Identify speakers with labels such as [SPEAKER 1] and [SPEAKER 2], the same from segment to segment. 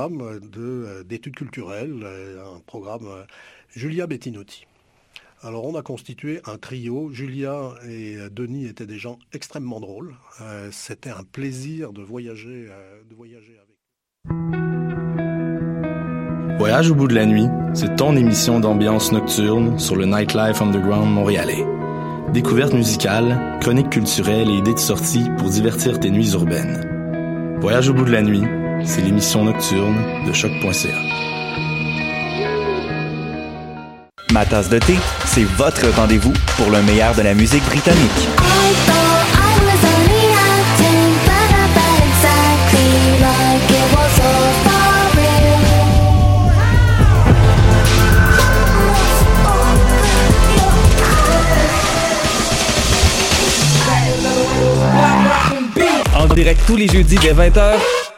[SPEAKER 1] programme de- d'études culturelles, euh, un programme euh, Julia Bettinotti. Alors on a constitué un trio. Julia et euh, Denis étaient des gens extrêmement drôles. Euh, C'était un plaisir de voyager, euh, de voyager avec.
[SPEAKER 2] Voyage au bout de la nuit, c'est ton émission d'ambiance nocturne sur le Nightlife Underground montréalais. Découvertes musicales, chroniques culturelles et idées de sortie pour divertir tes nuits urbaines. Voyage au bout de la nuit, c'est l'émission nocturne de choc.ca.
[SPEAKER 3] Ma tasse de thé, c'est votre rendez-vous pour le meilleur de la musique britannique.
[SPEAKER 4] En direct tous les jeudis dès 20h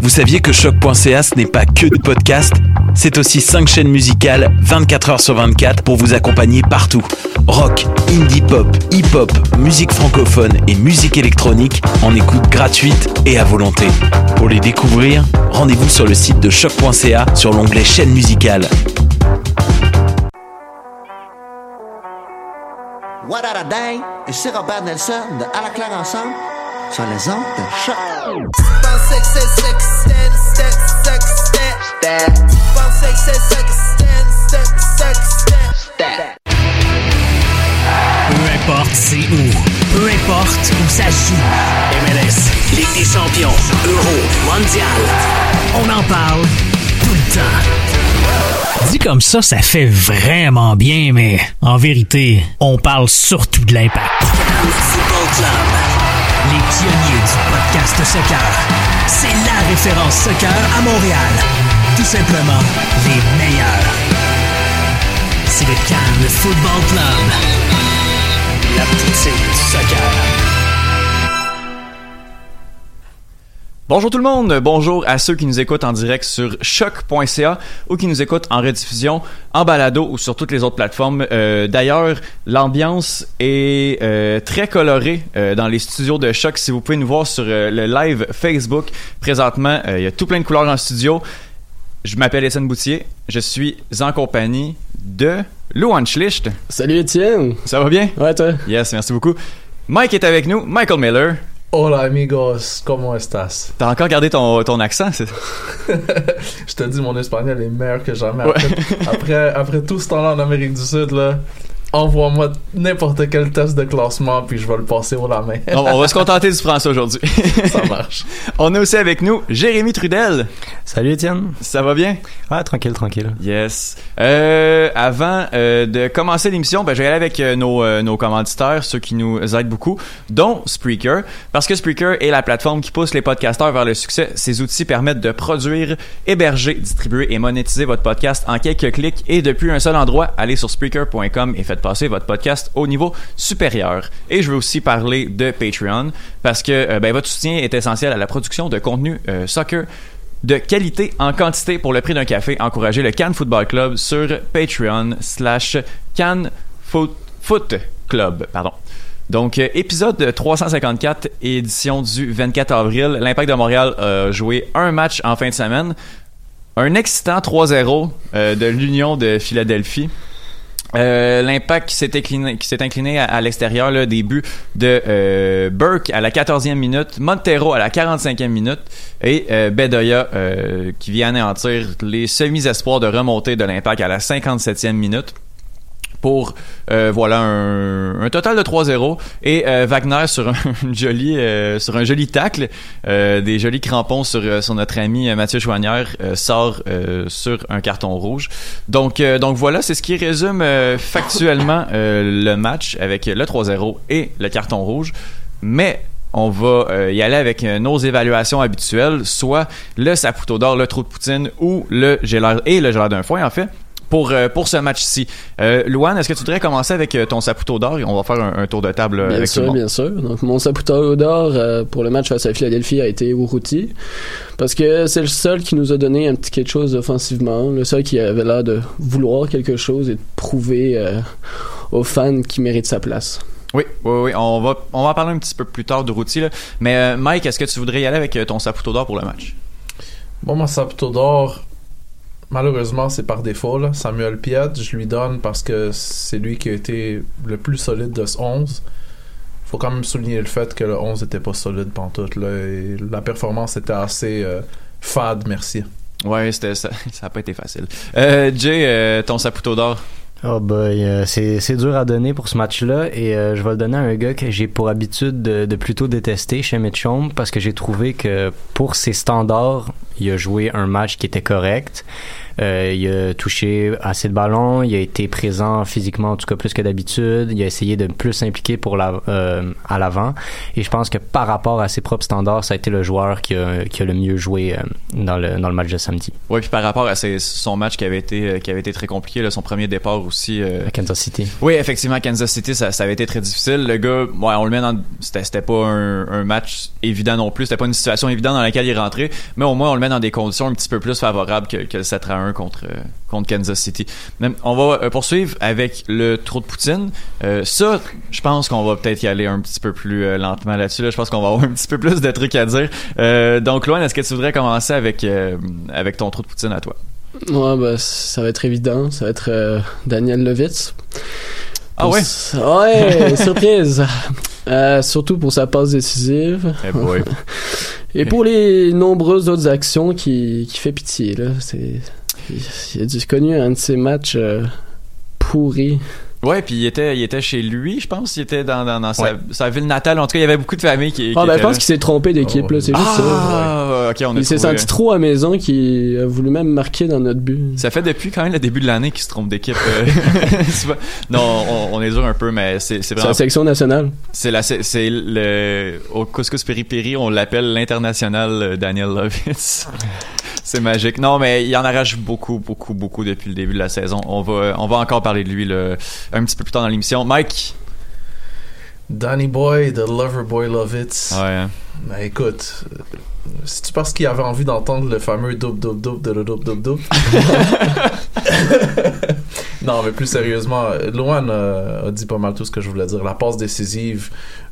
[SPEAKER 5] vous saviez que choc.ca ce n'est pas que du podcast C'est aussi 5 chaînes musicales 24 heures sur 24 pour vous accompagner partout. Rock, indie pop, hip-hop, musique francophone et musique électronique en écoute gratuite et à volonté. Pour les découvrir, rendez-vous sur le site de choc.ca sur l'onglet chaîne musicale.
[SPEAKER 6] What day! Ici Robert Nelson de À la claire ensemble sur les ondes de choc.
[SPEAKER 7] Peu importe c'est où, peu importe où ça se joue. MLS, Ligue des champions, Euro, Mondial. On en parle tout le temps. Dit comme ça, ça fait vraiment bien, mais en vérité, on parle surtout de l'impact. Football Club. Les pionniers du podcast soccer. C'est la référence soccer à Montréal. Tout simplement les meilleurs. C'est le Cannes Football Club. La poutine du soccer.
[SPEAKER 8] Bonjour tout le monde, bonjour à ceux qui nous écoutent en direct sur choc.ca ou qui nous écoutent en rediffusion, en balado ou sur toutes les autres plateformes. Euh, D'ailleurs, l'ambiance est euh, très colorée euh, dans les studios de choc. Si vous pouvez nous voir sur le live Facebook, présentement, il y a tout plein de couleurs en studio. Je m'appelle Étienne Boutier, je suis en compagnie de Louan Schlicht.
[SPEAKER 9] Salut Étienne.
[SPEAKER 8] Ça va bien?
[SPEAKER 9] Ouais, toi?
[SPEAKER 8] Yes, merci beaucoup. Mike est avec nous, Michael Miller.
[SPEAKER 9] Hola amigos, ¿cómo estás?
[SPEAKER 8] T'as encore gardé ton, ton accent, c'est
[SPEAKER 9] Je te dis, mon espagnol est meilleur que jamais.
[SPEAKER 8] Ouais.
[SPEAKER 9] Après, après tout ce temps-là en Amérique du Sud, là, envoie-moi n'importe quel test de classement, puis je vais le passer au la main.
[SPEAKER 8] on, on va se contenter du français aujourd'hui.
[SPEAKER 9] Ça marche.
[SPEAKER 8] On a aussi avec nous Jérémy Trudel.
[SPEAKER 10] Salut Étienne.
[SPEAKER 8] Ça va bien?
[SPEAKER 10] Ouais, tranquille, tranquille.
[SPEAKER 8] Yes. Euh, avant euh, de commencer l'émission, ben, je vais aller avec euh, nos, euh, nos commanditaires, ceux qui nous aident beaucoup, dont Spreaker. Parce que Spreaker est la plateforme qui pousse les podcasteurs vers le succès. Ces outils permettent de produire, héberger, distribuer et monétiser votre podcast en quelques clics et depuis un seul endroit. Allez sur Spreaker.com et faites passer votre podcast au niveau supérieur. Et je veux aussi parler de Patreon parce que euh, ben, votre soutien est essentiel à la production de contenu euh, soccer de qualité en quantité pour le prix d'un café. Encouragez le Cannes Football Club sur Patreon slash Cannes Foot, Foot Club. Pardon. Donc, euh, épisode 354, édition du 24 avril. L'Impact de Montréal a joué un match en fin de semaine. Un excitant 3-0 euh, de l'Union de Philadelphie. Euh, L'impact qui s'est incliné, incliné à, l'extérieur, le début de euh, Burke à la 14e minute, Montero à la 45e minute et euh, Bedoya euh, qui vient anéantir les semi-espoirs de remontée de l'Impact à la 57e minute pour euh, voilà un, total de 3-0 et euh, Wagner sur un joli euh, sur un joli tacle des jolis crampons sur notre ami Mathieu euh, sort sur un carton rouge. Donc voilà c'est ce qui résume factuellement le match avec le 3-0 et le carton rouge. Mais on va y aller avec nos évaluations habituelles, soit le saputo d'or, le trou de poutine ou le gélard et le gélard d'un foin en fait. Pour, euh, pour ce match-ci. Euh, Louane, est-ce que tu voudrais commencer avec euh, ton saputo d'or? Et on va faire un, un tour de table euh,
[SPEAKER 11] Bien
[SPEAKER 8] avec tout le
[SPEAKER 11] sûr,
[SPEAKER 8] monde.
[SPEAKER 11] bien sûr. Donc, mon saputo d'or euh, pour le match face à Philadelphie a été Urruti. Parce que c'est le seul qui nous a donné un petit quelque chose offensivement. Le seul qui avait l'air de vouloir quelque chose et de prouver euh, aux fans qu'il mérite sa place.
[SPEAKER 8] Oui, oui, oui. On va, on va en parler un petit peu plus tard de Routy. Là. Mais euh, Mike, est-ce que tu voudrais y aller avec ton saputo d'or pour le match?
[SPEAKER 9] Bon, mon saputo d'or, malheureusement, c'est par défaut. Là. Samuel Piet, je lui donne parce que c'est lui qui a été le plus solide de ce 11. faut quand même souligner le fait que le 11 n'était pas solide pantoute. Là, la performance était assez euh, fade, merci.
[SPEAKER 8] Ouais, c'était ça. Ça a pas été facile. Euh, Jay, euh, ton saputo d'or?
[SPEAKER 10] Oh boy, euh, c'est dur à donner pour ce match-là et euh, je vais le donner à un gars que j'ai pour habitude de, de plutôt détester chez Mitchum parce que j'ai trouvé que pour ses standards, il a joué un match qui était correct. Euh, il a touché assez de ballons, il a été présent physiquement en tout cas plus que d'habitude, il a essayé de plus s'impliquer pour la, euh, à l'avant et je pense que par rapport à ses propres standards, ça a été le joueur qui a, qui a le mieux joué euh, dans, le, dans le match de samedi.
[SPEAKER 8] Oui, puis par rapport à ses- son match qui avait été qui avait été très compliqué, là, son premier départ aussi. euh,
[SPEAKER 10] À Kansas City.
[SPEAKER 8] Oui, effectivement, à Kansas City, ça, ça avait été très difficile. Le gars, ouais, on le met dans. C'était, pas un, un match évident non plus. C'était pas une situation évidente dans laquelle il est rentré. Mais au moins, on le met dans des conditions un petit peu plus favorables que, que le 7 à 1 contre, euh, contre Kansas City. On va euh, poursuivre avec le trou de Poutine. Euh, ça, je pense qu'on va peut-être y aller un petit peu plus lentement là-dessus. Là. Je pense qu'on va avoir un petit peu plus de trucs à dire. Euh, donc, Loan, est-ce que tu voudrais commencer avec, euh, avec ton trou de Poutine à toi?
[SPEAKER 11] Ouais, bah, ça va être évident. Ça va être Daniel Levitz.
[SPEAKER 8] Ah ouais?
[SPEAKER 11] Ouais, surprise. Euh, surtout pour sa passe décisive.
[SPEAKER 8] Eh boy.
[SPEAKER 11] Et pour les nombreuses autres actions qui, qui fait pitié, là. C'est, il a dû connu un de ces matchs euh, pourris.
[SPEAKER 8] Ouais, puis il était, il était chez lui, je pense. Il était dans, dans, dans sa, sa ville natale. En tout cas, il y avait beaucoup de familles qui.
[SPEAKER 11] Ah,
[SPEAKER 8] qui
[SPEAKER 11] ben, je pense qu'il s'est trompé d'équipe, là. C'est juste ça.
[SPEAKER 8] Ah, ok, on
[SPEAKER 11] Il s'est senti trop à maison qu'il a voulu même marquer dans notre but.
[SPEAKER 8] Ça fait depuis quand même le début de l'année qu'il se trompe d'équipe. euh, non, on, on est dur un peu, mais c'est c'est
[SPEAKER 11] C'est
[SPEAKER 8] vraiment.
[SPEAKER 11] la sélection nationale.
[SPEAKER 8] C'est la, c'est le au couscous piri, on l'appelle l'international euh, Daniel Lovitz. c'est magique. Non, mais il en arrache beaucoup, beaucoup, beaucoup depuis le début de la saison. On va, on va encore parler de lui un petit peu plus tard dans l'émission. Mike?
[SPEAKER 9] Danny Boy, The Lover Boy Lovitz.
[SPEAKER 8] Ouais. hein.
[SPEAKER 9] Ben écoute, euh, si tu penses qu'il avait envie d'entendre le fameux double double double double double double double? non, mais plus sérieusement, Loan euh, a dit pas mal tout ce que je voulais dire. La passe décisive,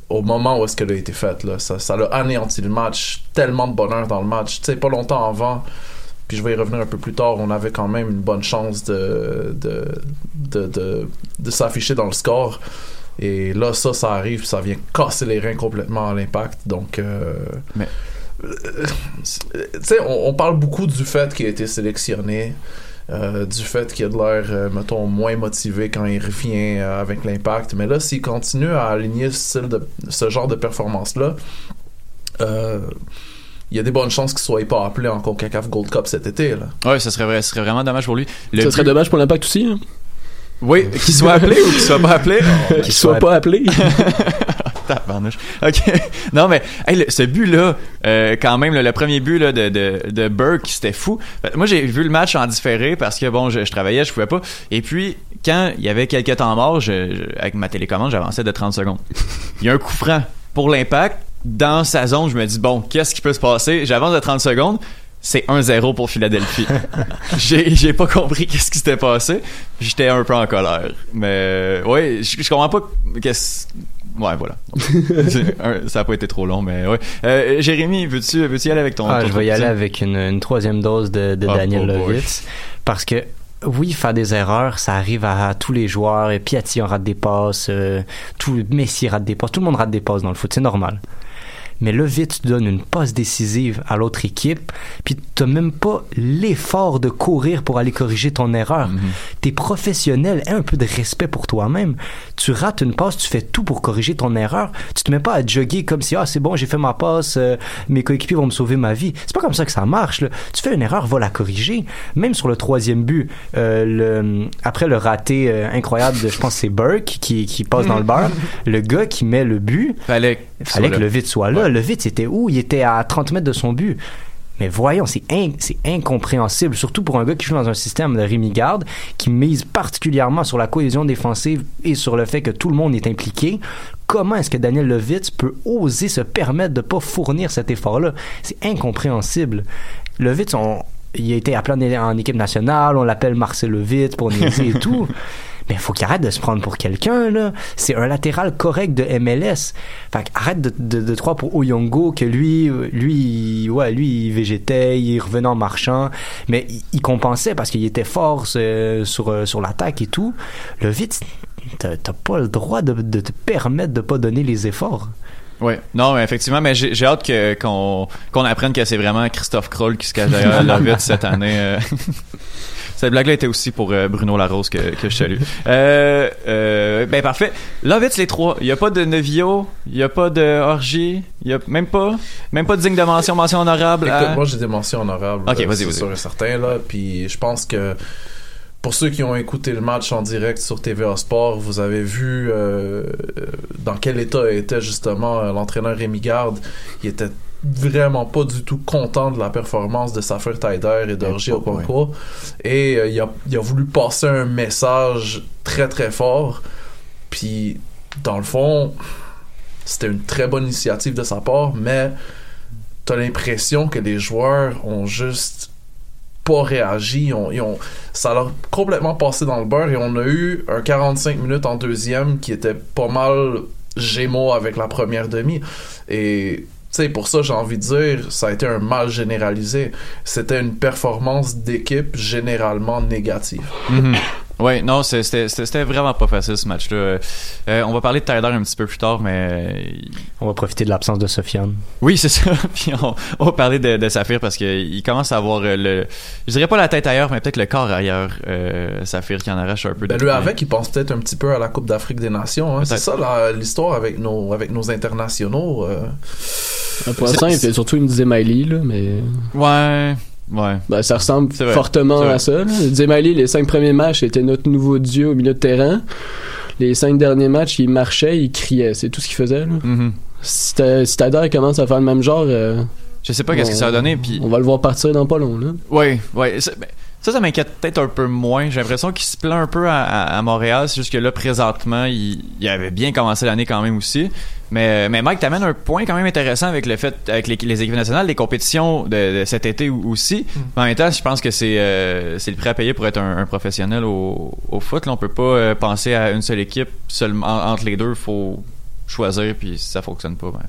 [SPEAKER 9] au moment où est-ce qu'elle a été faite, là, ça, ça l'a anéanti le match. Tellement de bonheur dans le match. Tu sais, pas longtemps avant, puis je vais y revenir un peu plus tard, on avait quand même une bonne chance de, de, de, de, de s'afficher dans le score. Et là, ça, ça arrive, ça vient casser les reins complètement à l'impact. Donc, euh,
[SPEAKER 8] Mais-
[SPEAKER 9] euh, tu sais, on, on parle beaucoup du fait qu'il a été sélectionné, euh, du fait qu'il a de l'air, euh, mettons, moins motivé quand il revient euh, avec l'impact. Mais là, s'il continue à aligner ce, style de, ce genre de performance-là, euh, il y a des bonnes chances qu'il soit pas appelé en CONCACAF Gold Cup cet été. Là.
[SPEAKER 8] Ouais, ça serait, vrai- ça serait vraiment dommage pour lui. Le
[SPEAKER 11] Ça serait dommage pour l'impact aussi. Hein?
[SPEAKER 8] Oui, qu'il soit appelé ou qu'il soit pas appelé.
[SPEAKER 11] Qu'il soit pas appelé.
[SPEAKER 8] Tabarnouche. OK. Non, mais hey, ce but-là, euh, quand même, le premier but de, de, de Burke, c'était fou. Moi, j'ai vu le match en différé parce que, bon, je, travaillais, je pouvais pas. Et puis, quand il y avait quelques temps morts, avec ma télécommande, j'avançais de 30 secondes. Il y a un coup franc pour l'impact. Dans sa zone, je me dis, bon, qu'est-ce qui peut se passer? J'avance de 30 secondes. C'est 1-0 pour Philadelphie. j'ai, pas compris qu'est-ce qui s'était passé. J'étais un peu en colère. Mais, je, je comprends pas qu'est-ce, Ouais, voilà. Ça a pas été trop long, mais ouais. Euh, Jérémy, veux-tu veux y aller avec ton.
[SPEAKER 10] Ah,
[SPEAKER 8] ton
[SPEAKER 10] je vais y aller avec une, une troisième dose de, de
[SPEAKER 8] Ah,
[SPEAKER 10] Daniel
[SPEAKER 8] oh boy.
[SPEAKER 10] Parce que oui, faire des erreurs, ça arrive à, tous les joueurs. Et Piatti en rate des passes, euh, tout Messi rate des passes, tout le monde rate des passes dans le foot, c'est normal mais là, vite, tu donnes une passe décisive à l'autre équipe, puis tu même pas l'effort de courir pour aller corriger ton erreur.
[SPEAKER 8] Mhm.
[SPEAKER 10] Tu es professionnel, aie un peu de respect pour toi-même. Tu rates une passe, tu fais tout pour corriger ton erreur. Tu te mets pas à jogger comme si, ah, c'est bon, j'ai fait ma passe, euh, mes coéquipiers vont me sauver ma vie. C'est pas comme ça que ça marche. Là. Tu fais une erreur, va la corriger. Même sur le troisième but, euh, le, après le raté euh, incroyable de, je pense, c'est Burke qui, qui passe dans le bar, le gars qui met le but,
[SPEAKER 8] fallait,
[SPEAKER 10] fallait que le vide soit là. Le vide, c'était où? Il était à 30 mètres de son but. Mais voyons, c'est incompréhensible, surtout pour un gars qui joue dans un système de Rémi Garde, qui mise particulièrement sur la cohésion défensive et sur le fait que tout le monde est impliqué. Comment est-ce que Daniel Levitz peut oser se permettre de pas fournir cet effort-là? C'est incompréhensible. Levitz, on, il a été appelé en équipe nationale, on l'appelle Marcel Levitz pour niaiser et tout. Mais il faut qu'il arrête de se prendre pour quelqu'un, là. C'est un latéral correct de MLS. Fait arrête de, de, de pour Oyongo que lui, lui, ouais, lui, il végétait, il revenait en marchant, mais il, compensait parce qu'il était fort euh, sur, euh, sur l'attaque et tout. Le vite, t'as pas le droit de, de te permettre de pas donner les efforts.
[SPEAKER 8] Oui, non, effectivement, mais j'ai hâte que qu'on qu'on apprenne que c'est vraiment Christophe Kroll qui se cache derrière la vite cette année. Cette blague-là était aussi pour euh, Bruno Larose que, que je salue. Euh, euh, ben parfait. Lovitz les trois. Il y a pas de Nevio, il y a pas de Orgy, il y a même pas, même pas de digne de mention, mention honorable.
[SPEAKER 9] Écoute, moi j'ai des mentions honorables.
[SPEAKER 8] Ok, vas-y, vas-y.
[SPEAKER 9] Sur certain là, puis je pense que pour ceux qui ont écouté le match en direct sur TVA Sport, vous avez vu euh, dans quel état était justement l'entraîneur Rémi Garde. Il était vraiment pas du tout content de la performance de Safir Taider et d'Orgy Okonkwo. Et euh, il, a, il, a, voulu passer un message très très fort. Puis, dans le fond, c'était une très bonne initiative de sa part, mais t'as l'impression que les joueurs ont juste pas réagi. Ils ont, ils ont, ça leur a complètement passé dans le beurre et on a eu un 45 minutes en deuxième qui était pas mal gémeaux avec la première demi. Et sais, pour ça, j'ai envie de dire, ça a été un mal généralisé. C'était une performance d'équipe généralement négative.
[SPEAKER 8] Mhm. Oui, non, c'était vraiment pas facile ce match-là. Euh, on va parler de Tyler un petit peu plus tard, mais.
[SPEAKER 10] On va profiter de l'absence de Sofiane.
[SPEAKER 8] Oui, c'est ça. Puis on, va parler de, de Saphir parce qu'il commence à avoir le. Je dirais pas la tête ailleurs, mais peut-être le corps ailleurs. Euh, Saphir qui en arrache un peu.
[SPEAKER 9] Ben, lui, avec, il pense peut-être un petit peu à la Coupe d'Afrique des Nations. Hein. C'est ça l'histoire avec nos, avec nos internationaux.
[SPEAKER 11] Euh. Pour l'instant, il fait surtout une Zemaili, là, mais.
[SPEAKER 8] Ouais. Ouais.
[SPEAKER 11] Ben, ça ressemble fortement à ça. Zemali, les cinq premiers matchs, était notre nouveau dieu au milieu de terrain. Les cinq derniers matchs, il marchait, il criait. C'est tout ce qu'il faisait. Là.
[SPEAKER 8] Mm-hmm.
[SPEAKER 11] Si Stader commence à faire le même genre. Euh,
[SPEAKER 8] je sais pas qu'est-ce que ça va donner. Puis...
[SPEAKER 11] On va le voir partir dans pas long. Là.
[SPEAKER 8] Oui, oui. Ben, ça, ça m'inquiète peut-être un peu moins. J'ai l'impression qu'il se plaint un peu à, Montréal. C'est juste que là, présentement, il, avait bien commencé l'année quand même aussi. Mais, mais Mike, t'amènes un point quand même intéressant avec le fait, avec les, équipes nationales, les compétitions de, cet été aussi. Mm. En même temps, je pense que c'est euh, c'est le prêt à payer pour être un, professionnel au, au, foot. Là, on peut pas euh, penser à une seule équipe seulement entre les deux. faut choisir puis si ça fonctionne pas ben,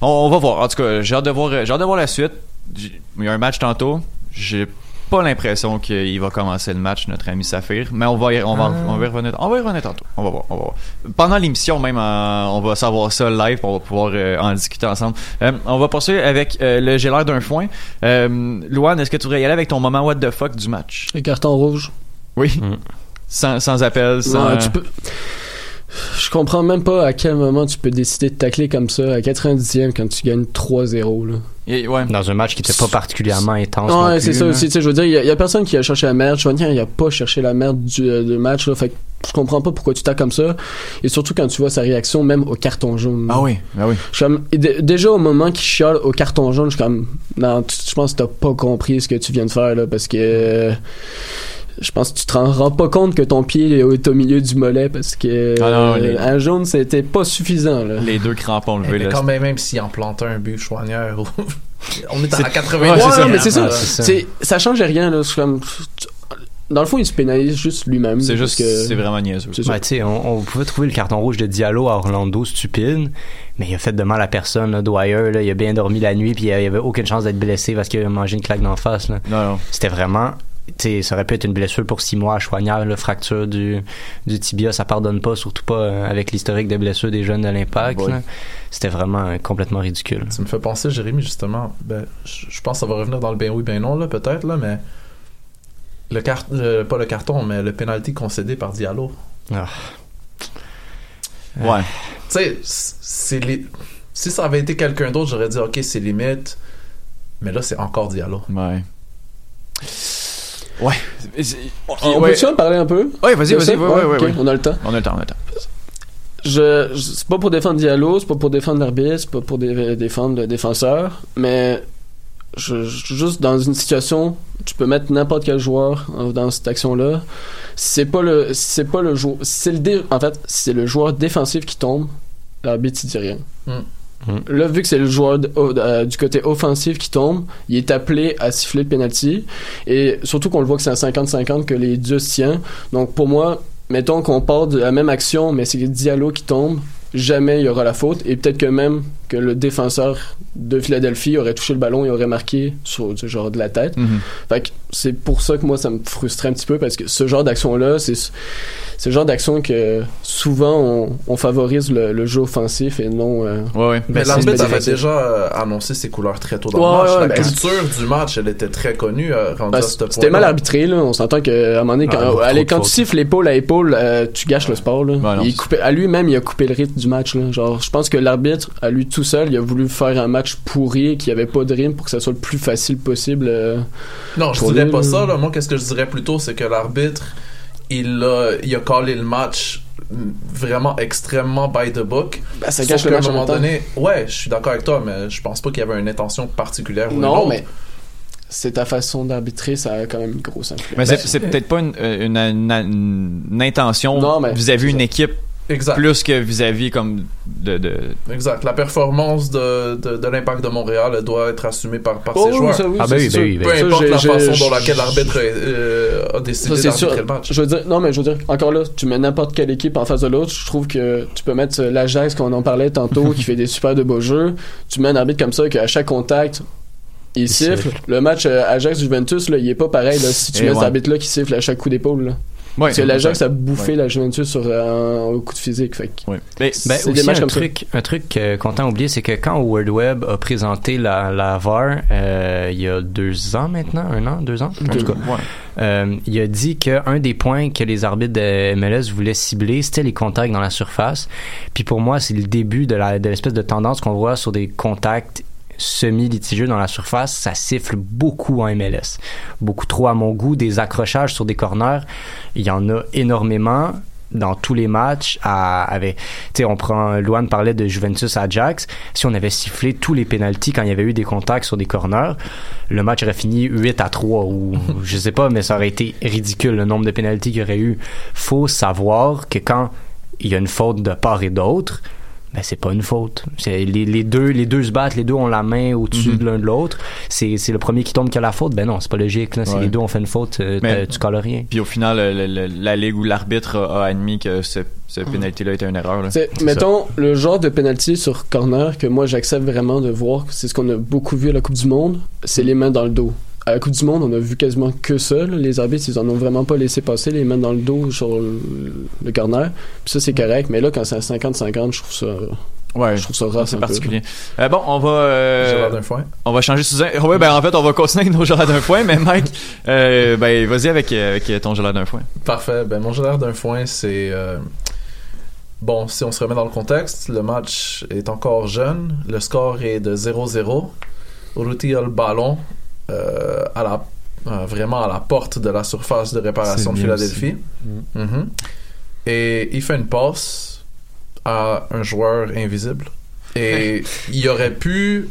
[SPEAKER 8] on, va voir en tout cas j'ai hâte de voir j'ai hâte de voir la suite il y a un match tantôt j'ai pas l'impression qu'il va commencer le match, notre ami Saphir, mais on va y, on va, on va y revenir, on va y revenir tantôt. On va voir, on va voir. Pendant l'émission même, euh, on va savoir ça live, on va pouvoir euh, en discuter ensemble. Euh, on va poursuivre avec le J'ai l'air d'un foin. Louane, est-ce que tu voudrais y aller avec ton moment what the fuck du match?
[SPEAKER 11] Le carton rouge.
[SPEAKER 8] Oui. Mm. Sans, sans appel, sans...
[SPEAKER 11] tu peux... Je comprends même pas à quel moment tu peux décider de tacler comme ça à 90e quand tu gagnes 3-0. Là.
[SPEAKER 8] ouais.
[SPEAKER 10] Dans un match qui était pas particulièrement intense.
[SPEAKER 11] Ouais, c'est ça aussi. Je veux dire, il y, a personne qui a cherché la merde. Je veux dire, il a pas cherché la merde du, euh, match. Là, fait que je comprends pas pourquoi tu tacles comme ça. Et surtout quand tu vois sa réaction, même au carton jaune.
[SPEAKER 8] Ah oui, ah oui.
[SPEAKER 11] Je comme, déjà au moment qu'il chiale au carton jaune, je suis comme, non, je pense que t'as pas compris ce que tu viens de faire là, parce que je pense que tu te rends pas compte que ton pied est au milieu du mollet parce que ah un jaune c'était pas suffisant là.
[SPEAKER 8] les deux crampons levés
[SPEAKER 9] mais quand même même s'il en plantait un but choignard on est à 80
[SPEAKER 11] ouais, mais c'est ça, ça change rien là comme dans le fond, il se pénalise juste lui-même.
[SPEAKER 8] C'est juste que c'est vraiment niaiseux.
[SPEAKER 10] Ben, on, on, pouvait trouver le carton rouge de Diallo à Orlando stupide, mais il a fait de mal à personne. Là, Dwyer, là, il a bien dormi la nuit, puis il avait aucune chance d'être blessé parce qu'il a mangé une claque d'en face. Là.
[SPEAKER 8] Non, non.
[SPEAKER 10] C'était vraiment t'sais, ça aurait pu être une blessure pour six mois à Choignard, la fracture du, du tibia, ça pardonne pas, surtout pas euh, avec l'historique des blessures des jeunes de l'Impact.
[SPEAKER 9] Oui.
[SPEAKER 10] C'était vraiment euh, complètement ridicule.
[SPEAKER 9] Ça me fait penser, Jérémy, justement, ben, je pense que ça va revenir dans le ben oui, ben non, là, peut-être, là, mais le car le- pas le carton, mais le penalty concédé par Diallo.
[SPEAKER 10] Ah.
[SPEAKER 8] Ouais.
[SPEAKER 9] Tu sais, les... si ça avait été quelqu'un d'autre, j'aurais dit, ok, c'est limite, mais là, c'est encore Diallo.
[SPEAKER 8] Ouais. Ouais.
[SPEAKER 11] On
[SPEAKER 8] ouais.
[SPEAKER 11] peut-tu en parler un peu?
[SPEAKER 8] Ouais, vas-y, vas-y,
[SPEAKER 11] ça?
[SPEAKER 8] ouais, ouais, ouais,
[SPEAKER 11] ok,
[SPEAKER 8] ouais.
[SPEAKER 11] On a le temps.
[SPEAKER 8] On a le temps, on a le temps.
[SPEAKER 11] Je, je- c'est pas pour défendre Diallo, c'est pas pour défendre l'arbitre, c'est pas pour dé- défendre le défenseur, mais je, je- juste dans une situation, tu peux mettre n'importe quel joueur dans cette action-là. C'est pas le, c'est pas le joueur, c'est le dé- en fait, c'est le joueur défensif qui tombe, l'arbitre il dit rien.
[SPEAKER 9] Mm.
[SPEAKER 11] Là, vu que c'est le joueur euh, du côté offensif qui tombe, il est appelé à siffler le penalty. Et surtout qu'on le voit que c'est un 50-50 que les deux se tiennent. Donc pour moi, mettons qu'on part de la même action, mais c'est Diallo qui tombe, jamais il y aura la faute. Et peut-être que même que le défenseur de Philadelphie aurait touché le ballon et aurait marqué sur du genre de la tête. Fait que c'est pour ça que moi ça me frustrait un petit peu parce que ce genre d'action-là, c'est c'est le genre d'action que souvent on, on favorise le, le jeu offensif et non. euh,
[SPEAKER 8] Ouais, ouais.
[SPEAKER 9] Mais
[SPEAKER 11] c'est
[SPEAKER 9] l'arbitre avait déjà euh, annoncé ses couleurs très tôt dans
[SPEAKER 11] Ouais,
[SPEAKER 9] le match.
[SPEAKER 11] ouais,
[SPEAKER 9] la
[SPEAKER 11] ben,
[SPEAKER 9] culture du match, elle était très connue, euh,
[SPEAKER 11] Ben, C'était
[SPEAKER 9] point-là.
[SPEAKER 11] mal arbitré, là. On s'entend qu'à un moment donné,
[SPEAKER 9] Ah,
[SPEAKER 11] quand, allez, quand tu siffles épaule à épaule, euh, tu gâches le sport, là.
[SPEAKER 8] non,
[SPEAKER 11] il coupait, à lui-même, il a coupé le rythme du match, là. Genre, je pense que l'arbitre, à lui tout seul, il a voulu faire un match pourri, qui avait pas de rythme pour que ça soit le plus facile possible. euh,
[SPEAKER 9] Non, je dirais
[SPEAKER 11] lui,
[SPEAKER 9] pas ça. Là. Moi, qu'est-ce que je dirais plutôt, c'est que l'arbitre, il a, il a callé le match vraiment extrêmement by the book.
[SPEAKER 11] Ben, ça le match
[SPEAKER 9] un
[SPEAKER 11] en
[SPEAKER 9] moment donné, ouais, je suis d'accord avec toi, mais je pense pas qu'il y avait une intention particulière ou
[SPEAKER 11] Non, mais c'est ta façon d'arbitrer, ça a quand même une grosse influence.
[SPEAKER 8] Mais c'est, c'est peut-être pas une, euh, une, une- une intention
[SPEAKER 11] Non, mais
[SPEAKER 8] vis-à-vis une équipe
[SPEAKER 9] Exact.
[SPEAKER 8] plus que vis-à-vis comme de, de...
[SPEAKER 9] Exact. La performance de, de, de l'impact de Montréal elle doit être assumée par, par
[SPEAKER 11] Oh
[SPEAKER 9] ses
[SPEAKER 11] oui,
[SPEAKER 9] joueurs.
[SPEAKER 11] ça, oui,
[SPEAKER 10] Ah,
[SPEAKER 11] ça,
[SPEAKER 10] ben oui,
[SPEAKER 11] sûr.
[SPEAKER 10] ben oui, ben
[SPEAKER 9] Peu
[SPEAKER 10] oui.
[SPEAKER 11] Ça,
[SPEAKER 9] importe la façon dont laquelle l'arbitre euh, a décidé
[SPEAKER 11] Ça, c'est sûr.
[SPEAKER 9] d'arbitrer le match.
[SPEAKER 11] Je veux dire, non, mais je veux dire, encore là, tu mets n'importe quelle équipe en face de l'autre. Je trouve que tu peux mettre euh, l'Ajax, qu'on en parlait tantôt, qui fait des super de beaux jeux. Tu mets un arbitre comme ça, qu'à chaque contact, il, siffle.
[SPEAKER 10] siffle.
[SPEAKER 11] Le match euh, Ajax-Juventus, là, il est pas pareil, là, si tu
[SPEAKER 8] Et
[SPEAKER 11] mets
[SPEAKER 8] ouais.
[SPEAKER 11] cet arbitre-là qui siffle à chaque coup d'épaule.
[SPEAKER 8] Ouais,
[SPEAKER 11] Parce que l'Ajax a bouffé
[SPEAKER 8] Ouais.
[SPEAKER 11] la Juventus sur euh, un, un coup de physique. Fait que
[SPEAKER 8] Ouais. Mais,
[SPEAKER 10] Ben, aussi un
[SPEAKER 11] comme ça.
[SPEAKER 10] truc, un truc euh, qu'on t'a oublié, c'est que quand Howard Webb a présenté la, la VAR euh, il y a deux ans maintenant, un an, deux ans, en tout cas,
[SPEAKER 8] Ouais.
[SPEAKER 10] euh, il a dit qu'un des points que les arbitres de MLS voulaient cibler, c'était les contacts dans la surface. Puis pour moi, c'est le début de la de l'espèce de tendance qu'on voit sur des contacts semi-litigieux dans la surface, ça siffle beaucoup en MLS. Beaucoup trop à mon goût, des accrochages sur des corners, il y en a énormément dans tous les matchs à, avec tu sais on prend Luan parlait de Juventus Ajax. Si on avait sifflé tous les pénalties quand il y avait eu des contacts sur des corners le match aurait fini 8 à 3 ou je sais pas mais ça aurait été ridicule le nombre de pénalties qu'il y aurait eu. Faut savoir que quand il y a une faute de part et d'autre ben c'est pas une faute. C'est les, les deux les deux se battent, les deux ont la main au-dessus
[SPEAKER 8] Mhm.
[SPEAKER 10] de l'un de l'autre. C'est c'est le premier qui tombe qui a la faute. Ben non, c'est pas logique. Là. Si
[SPEAKER 8] Ouais.
[SPEAKER 10] les deux ont fait une faute, euh,
[SPEAKER 8] Mais-
[SPEAKER 10] tu colles rien.
[SPEAKER 8] Puis au final, le- le- le- la ligue ou l'arbitre a, admis que ce, ce pénalty-là était une erreur. Là.
[SPEAKER 11] Mettons, le genre de penalty sur corner que moi j'accepte vraiment de voir, c'est ce qu'on a beaucoup vu à la Coupe du Monde, c'est les mains dans le dos. À la Coupe du Monde, on a vu quasiment que ça. là. Les arbitres, ils en ont vraiment pas laissé passer les mains dans le dos sur le, le corner. Puis ça, c'est correct. Mais là, quand c'est à 50-50, je trouve ça.
[SPEAKER 8] Ouais,
[SPEAKER 11] je trouve ça rare.
[SPEAKER 8] c'est particulier. Euh, bon, on va. euh. On va changer sous un. Ouais, ben en fait, on va continuer avec nos Gérard d'un foin, mais Mike, euh, ben vas-y avec, euh, avec ton Gérard d'un foin.
[SPEAKER 9] Parfait. Ben, mon gérard d'un foin, c'est. euh, Bon, si on se remet dans le contexte, le match est encore jeune. Le score est de 0-0. Urruti a le ballon à la, euh, vraiment à la porte de la surface de réparation de Philadelphie. Mhm. Et il fait une passe à un joueur invisible. Et il aurait pu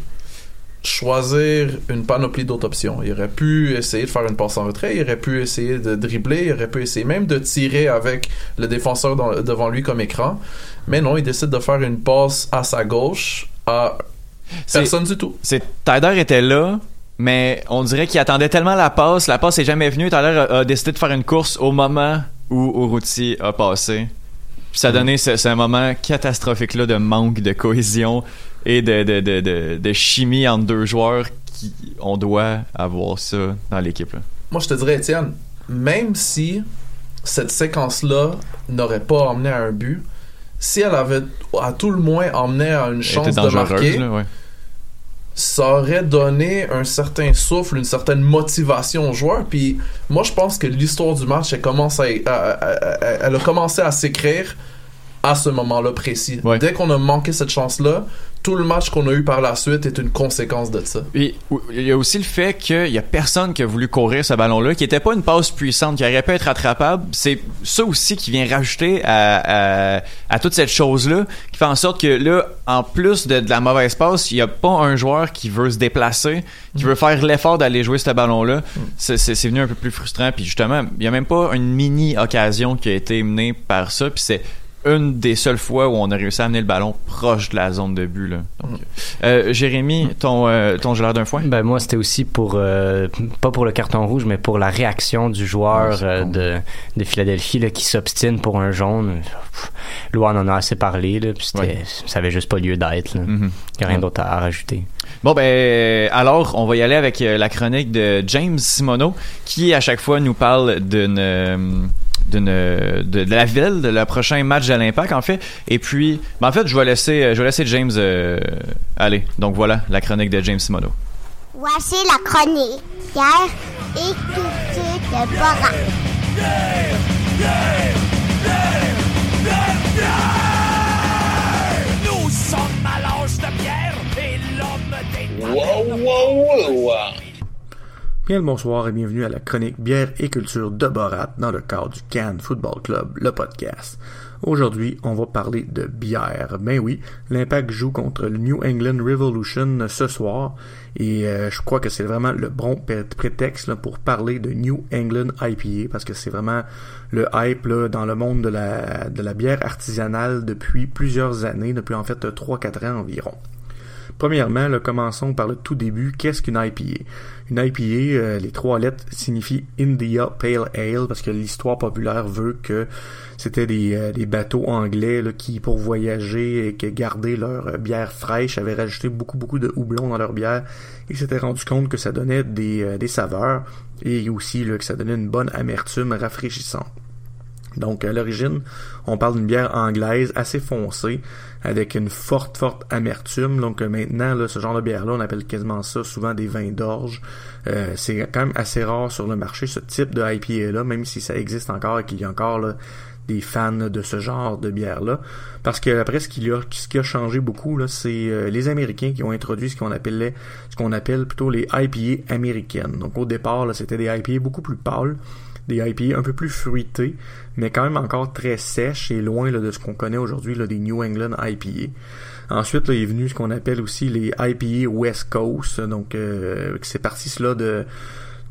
[SPEAKER 9] choisir une panoplie d'autres options. Il aurait pu essayer de faire une passe en retrait, il aurait pu essayer de dribbler, il aurait pu essayer même de tirer avec le défenseur dans- devant lui comme écran. Mais non, il décide de faire une passe à sa gauche à personne du tout.
[SPEAKER 8] C'est Tyler était là, mais on dirait qu'il attendait tellement la passe. La passe est jamais venue. Tyler a, a décidé de faire une course au moment où Urruti a passé. Puis ça a donné ce, ce moment catastrophique là de manque de cohésion et de, de, de, de, de chimie entre deux joueurs qui on doit avoir ça dans l'équipe
[SPEAKER 9] moi, je te dirais, Étienne, même si cette séquence-là n'aurait pas emmené à un but, si elle avait à tout le moins emmené à une chance de marquer,
[SPEAKER 8] là, ouais.
[SPEAKER 9] Ça aurait donné un certain souffle, une certaine motivation aux joueurs. Puis moi, je pense que l'histoire du match, elle, commence à, à- à- à- elle a commencé à s'écrire à ce moment-là précis. Dès qu'on a manqué cette chance-là, tout le match qu'on a eu par la suite est une conséquence de ça.
[SPEAKER 8] Puis il y a aussi le fait qu'il y a personne qui a voulu courir ce ballon-là, qui était pas une passe puissante, qui aurait pu être attrapable. C'est ça aussi qui vient rajouter à, à, à toute cette chose-là, qui fait en sorte que là, en plus de, de la mauvaise passe, il y a pas un joueur qui veut se déplacer, qui veut faire l'effort d'aller jouer ce ballon-là. C'est- C'est c'est venu un peu plus frustrant. Puis justement, il y a même pas une mini occasion qui a été menée par ça. Puis c'est une des seules fois où on a réussi à amener le ballon proche de la zone de but. Là. Donc, euh, Jérémy, ton, euh, ton d'un foin?
[SPEAKER 10] Ben moi, c'était aussi pour, euh, pas pour le carton rouge, mais pour la réaction du joueur euh, de, de Philadelphie là, qui s'obstine pour un jaune. Luan en a assez parlé, là, puis ça avait juste pas lieu d'être. Il y a rien
[SPEAKER 8] Ouais.
[SPEAKER 10] d'autre à, à rajouter.
[SPEAKER 8] Bon ben alors on va y aller avec euh, la chronique de James Simoneau qui à chaque fois nous parle d'une euh, d'une de, de la ville de le prochain match de l'Impact en fait et puis ben, en fait je vais laisser je vais laisser James euh, aller donc voilà la chronique de James Simoneau
[SPEAKER 12] Voici la chronique. Pierre et culture de Borat.
[SPEAKER 7] Nous sommes à l'âge de pierre et l'homme des
[SPEAKER 13] Wow, wow, wow.
[SPEAKER 14] Bien le bonsoir et bienvenue à la chronique bière et culture de Borat dans le cadre du Cannes Football Club, le podcast. Aujourd'hui, on va parler de bière. Ben oui, l'Impact joue contre le New England Revolution ce soir et euh, je crois que c'est vraiment le bon prétexte pour parler de New England IPA parce que c'est vraiment le hype dans le monde de la, de la bière artisanale depuis plusieurs années, depuis en fait 3-4 ans environ. Premièrement, commençons par le tout début. Qu'est-ce qu'une IPA? Une IPA, euh, les trois lettres signifient India Pale Ale parce que l'histoire populaire veut que c'était des, euh, bateaux anglais qui, pour voyager et que garder leur euh, bière fraîche, avaient rajouté beaucoup beaucoup de houblon dans leur bière et s'étaient rendu compte que ça donnait des, saveurs et aussi que ça donnait une bonne amertume rafraîchissante. Donc à l'origine, on parle d'une bière anglaise assez foncée avec une forte forte amertume. Donc euh, maintenant ce genre de bière là, on appelle quasiment ça souvent des vins d'orge. Euh, c'est quand même assez rare sur le marché ce type de IPA là, même si ça existe encore et qu'il y a encore des fans de ce genre de bière là parce que après ce qui a qui a changé beaucoup c'est euh, les américains qui ont introduit ce qu'on appelait ce qu'on appelle plutôt les IPA américaines donc au départ c'était des IPA beaucoup plus pâles des IPA un peu plus fruités mais quand même encore très sèches et loin là, de ce qu'on connaît aujourd'hui des New England IPA Ensuite, là, il est venu ce qu'on appelle aussi les IPA West Coast. Donc, euh, c'est parti cela de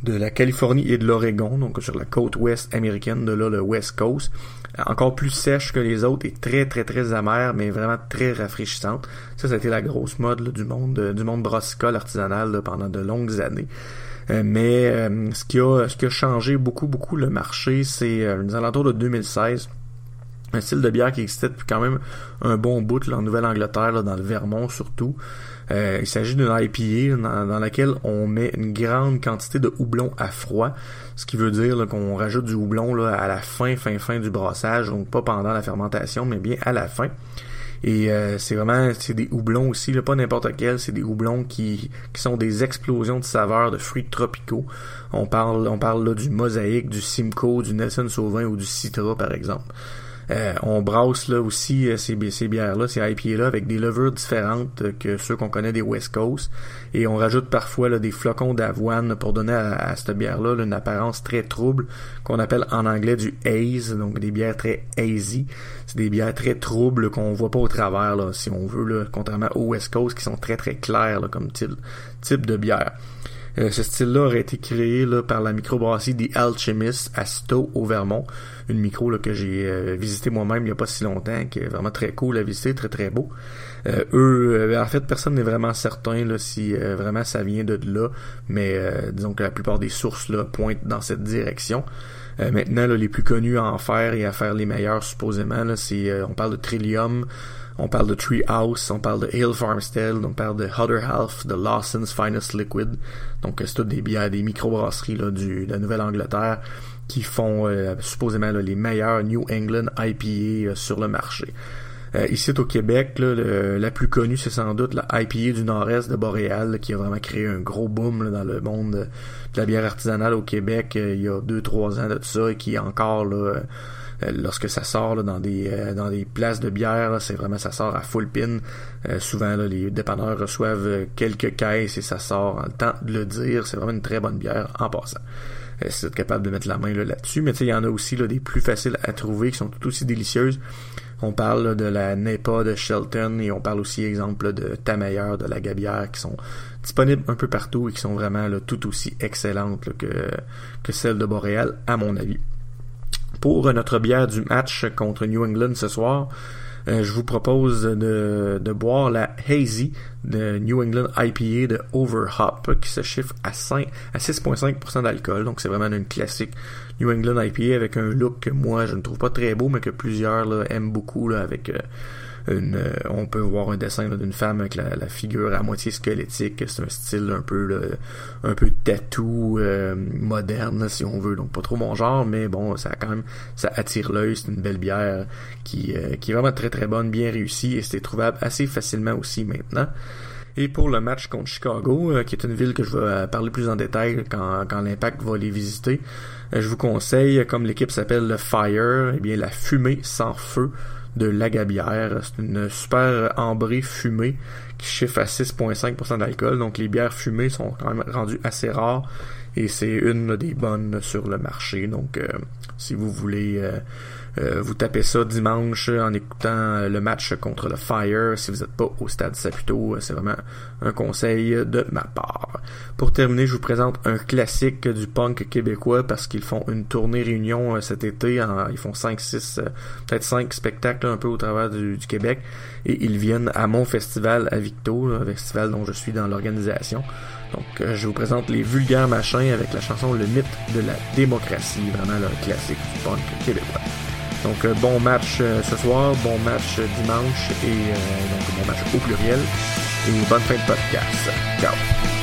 [SPEAKER 14] de la Californie et de l'Oregon, donc sur la côte ouest américaine, de là le West Coast. Encore plus sèche que les autres et très très très amère, mais vraiment très rafraîchissante. Ça, ça a la grosse mode du monde euh, du monde brassicole artisanal pendant de longues années. Euh, mais euh, ce qui a ce qui a changé beaucoup beaucoup le marché, c'est euh, aux alentours de 2016 un style de bière qui existait depuis quand même un bon bout là, en Nouvelle-Angleterre, dans le Vermont surtout. Euh, il s'agit d'une IPA dans, dans laquelle on met une grande quantité de houblon à froid, ce qui veut dire qu'on rajoute du houblon là, à la fin, fin, fin du brassage, donc pas pendant la fermentation, mais bien à la fin. Et euh, c'est vraiment c'est des houblons aussi, là, pas n'importe quel, c'est des houblons qui, qui sont des explosions de saveurs de fruits tropicaux. On parle on parle là du mosaïque, du Simcoe, du Nelson Sauvin ou du Citra par exemple. Euh, on brasse là aussi euh, ces, ces bières-là, ces IPA-là, avec des levures différentes euh, que ceux qu'on connaît des West Coast. Et on rajoute parfois là, des flocons d'avoine pour donner à, à cette bière-là là, une apparence très trouble, qu'on appelle en anglais du haze, donc des bières très hazy. C'est des bières très troubles qu'on voit pas au travers, là, si on veut, là, contrairement aux West Coast qui sont très très clairs là, comme type de bière. Euh, ce style-là aurait été créé là, par la microbrasserie The Alchemist à Stowe au Vermont. Une micro là, que j'ai euh, visité moi-même il n'y a pas si longtemps, qui est vraiment très cool à visiter, très très beau. Euh, eux, euh, en fait, personne n'est vraiment certain là, si vraiment ça vient de là, mais disons que la plupart des sources là, pointent dans cette direction. Euh, maintenant, là, les plus connus à en faire et à faire les meilleurs supposément, là, c'est on parle de Trillium, on parle de Treehouse, on parle de Hill Farmstead, on parle de Hutter Half, de Lawson's Finest Liquid. Donc, c'est toutes des bières, des microbrasseries là, du, de la Nouvelle-Angleterre qui font euh, supposément les meilleurs New England IPA euh, sur le marché. Euh, ici au Québec, là, la plus connue, c'est sans doute la IPA du nord-est de Boréal, qui a vraiment créé un gros boom là, dans le monde de la bière artisanale au Québec il y a deux trois ans de ça, et qui encore là, lorsque ça sort dans des euh, dans des places de bière, c'est vraiment ça sort à full pin. Euh, souvent là, les dépanneurs reçoivent euh, quelques caisses et ça sort en temps de le dire. C'est vraiment une très bonne bière en passant. Euh, si vous êtes capable de mettre la main là, là-dessus. Mais il y en a aussi là, des plus faciles à trouver qui sont tout aussi délicieuses. On parle de la NEPA de Shelton et on parle aussi, exemple, de Tamailleur, de la Gabière, qui sont disponibles un peu partout et qui sont vraiment tout aussi excellentes que, que celles de Boréal, à mon avis. Pour notre bière du match contre New England ce soir, euh, je vous propose de, boire la Hazy de New England IPA de Overhop qui se chiffre à 5 à 6.5% d'alcool. Donc c'est vraiment une classique New England IPA avec un look que moi je ne trouve pas très beau mais que plusieurs aiment beaucoup avec euh, euh, on peut voir un dessin d'une femme avec la, figure à moitié squelettique. C'est un style un peu là, un peu tatou euh, moderne si on veut. Donc pas trop mon genre, mais bon, ça quand même ça attire l'œil. C'est une belle bière qui, euh, qui est vraiment très très bonne, bien réussie et c'est trouvable assez facilement aussi maintenant. Et pour le match contre Chicago, euh, qui est une ville que je vais parler plus en détail quand, quand l'Impact va les visiter, je vous conseille, comme l'équipe s'appelle le Fire, eh bien la fumée sans feu de Lagabière. C'est une super ambrée fumée qui chiffre à 6,5% d'alcool. Donc les bières fumées sont quand même rendues assez rares et c'est une des bonnes sur le marché. Donc euh, si vous voulez euh, euh, vous tapez ça dimanche en écoutant euh, le match contre le Fire. Si vous n'êtes pas au stade Saputo, euh, c'est vraiment un conseil de ma part. Pour terminer, je vous présente un classique du punk québécois parce qu'ils font une tournée réunion euh, cet été. Ils font 5, 6, peut-être 5 spectacles un peu au travers du, du Québec. Et ils viennent à mon festival à Victo, un festival dont je suis dans l'organisation. Donc, euh, je vous présente les vulgaires machins avec la chanson Le mythe de la démocratie, vraiment le classique du punk québécois. Donc, euh, bon match euh, ce soir, bon match euh, dimanche et donc bon match au pluriel. Et bonne fin de podcast. Ciao.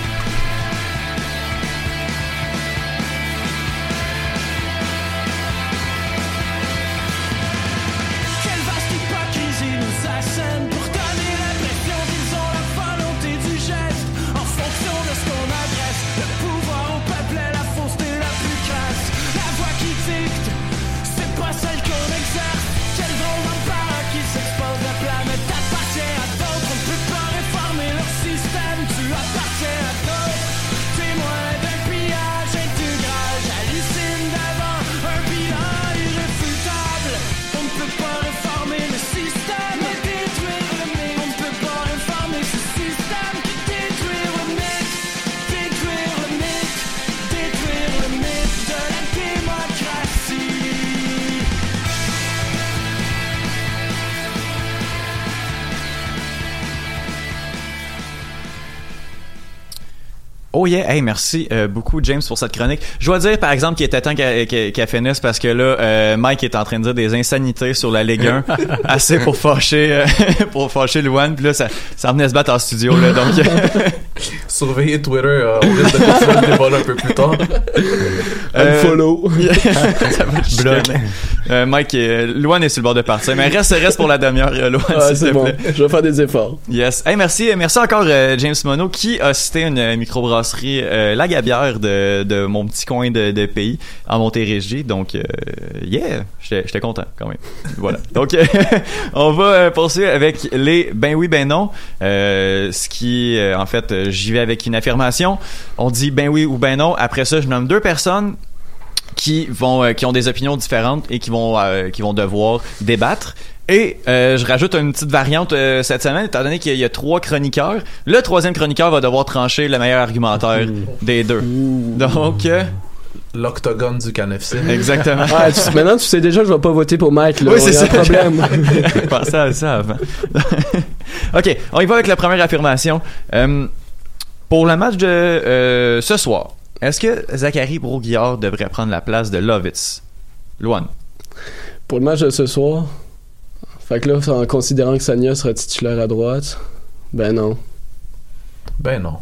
[SPEAKER 8] Oh yeah, hey, merci euh, beaucoup James pour cette chronique. Je dois dire par exemple qu'il était temps qu'elle qu'elle- qu'elle finisse parce que là euh, Mike est en train de dire des insanités sur la Ligue 1 assez pour fâcher euh, pour fâcher Luan puis là ça ça venait se battre en studio là donc
[SPEAKER 9] Surveillez Twitter, euh, on risque de continuer le débat un peu plus tard.
[SPEAKER 8] Ça va le
[SPEAKER 11] Bloc.
[SPEAKER 8] chicaner. Euh, Mike est, Luan est sur le bord de partir mais reste reste pour la demi-heure euh, Luan
[SPEAKER 11] Ah,
[SPEAKER 8] s'il te
[SPEAKER 11] bon.
[SPEAKER 8] plaît.
[SPEAKER 11] Je vais faire des efforts.
[SPEAKER 8] Yes. Hey, merci, merci encore euh, James Mono qui a cité une euh, microbrasserie, euh, la Gabière de, de mon petit coin de, de pays en Montérégie. Donc, euh, yeah, j'étais j'étais content quand même. Voilà. Donc, euh, on va euh, poursuivre avec les ben oui, ben non. Euh, ce qui, euh, en fait, euh, j'y vais avec une affirmation. On dit ben oui ou ben non. Après ça, je nomme deux personnes qui vont euh, qui ont des opinions différentes et qui vont euh, qui vont devoir débattre. Et euh, je rajoute une petite variante euh, cette semaine, étant donné qu'il y a trois chroniqueurs. Le troisième chroniqueur va devoir trancher le meilleur argumentaire des deux. Donc, euh,
[SPEAKER 9] L'octogone du CanFC.
[SPEAKER 8] Exactement.
[SPEAKER 11] Ah, tu- maintenant, tu sais déjà que je vais pas voter pour Mike, là.
[SPEAKER 8] Oui, c'est ça.
[SPEAKER 11] un problème.
[SPEAKER 8] Je pensais à ça avant. ok, on y va avec la première affirmation. Euh, pour le match de euh, ce soir, Est-ce que Zachary Broguillard devrait prendre la place de Lovitz? Luan.
[SPEAKER 11] Pour le match de ce soir, fait que là, en considérant que Sanya sera titulaire à droite, ben non.
[SPEAKER 9] Ben non.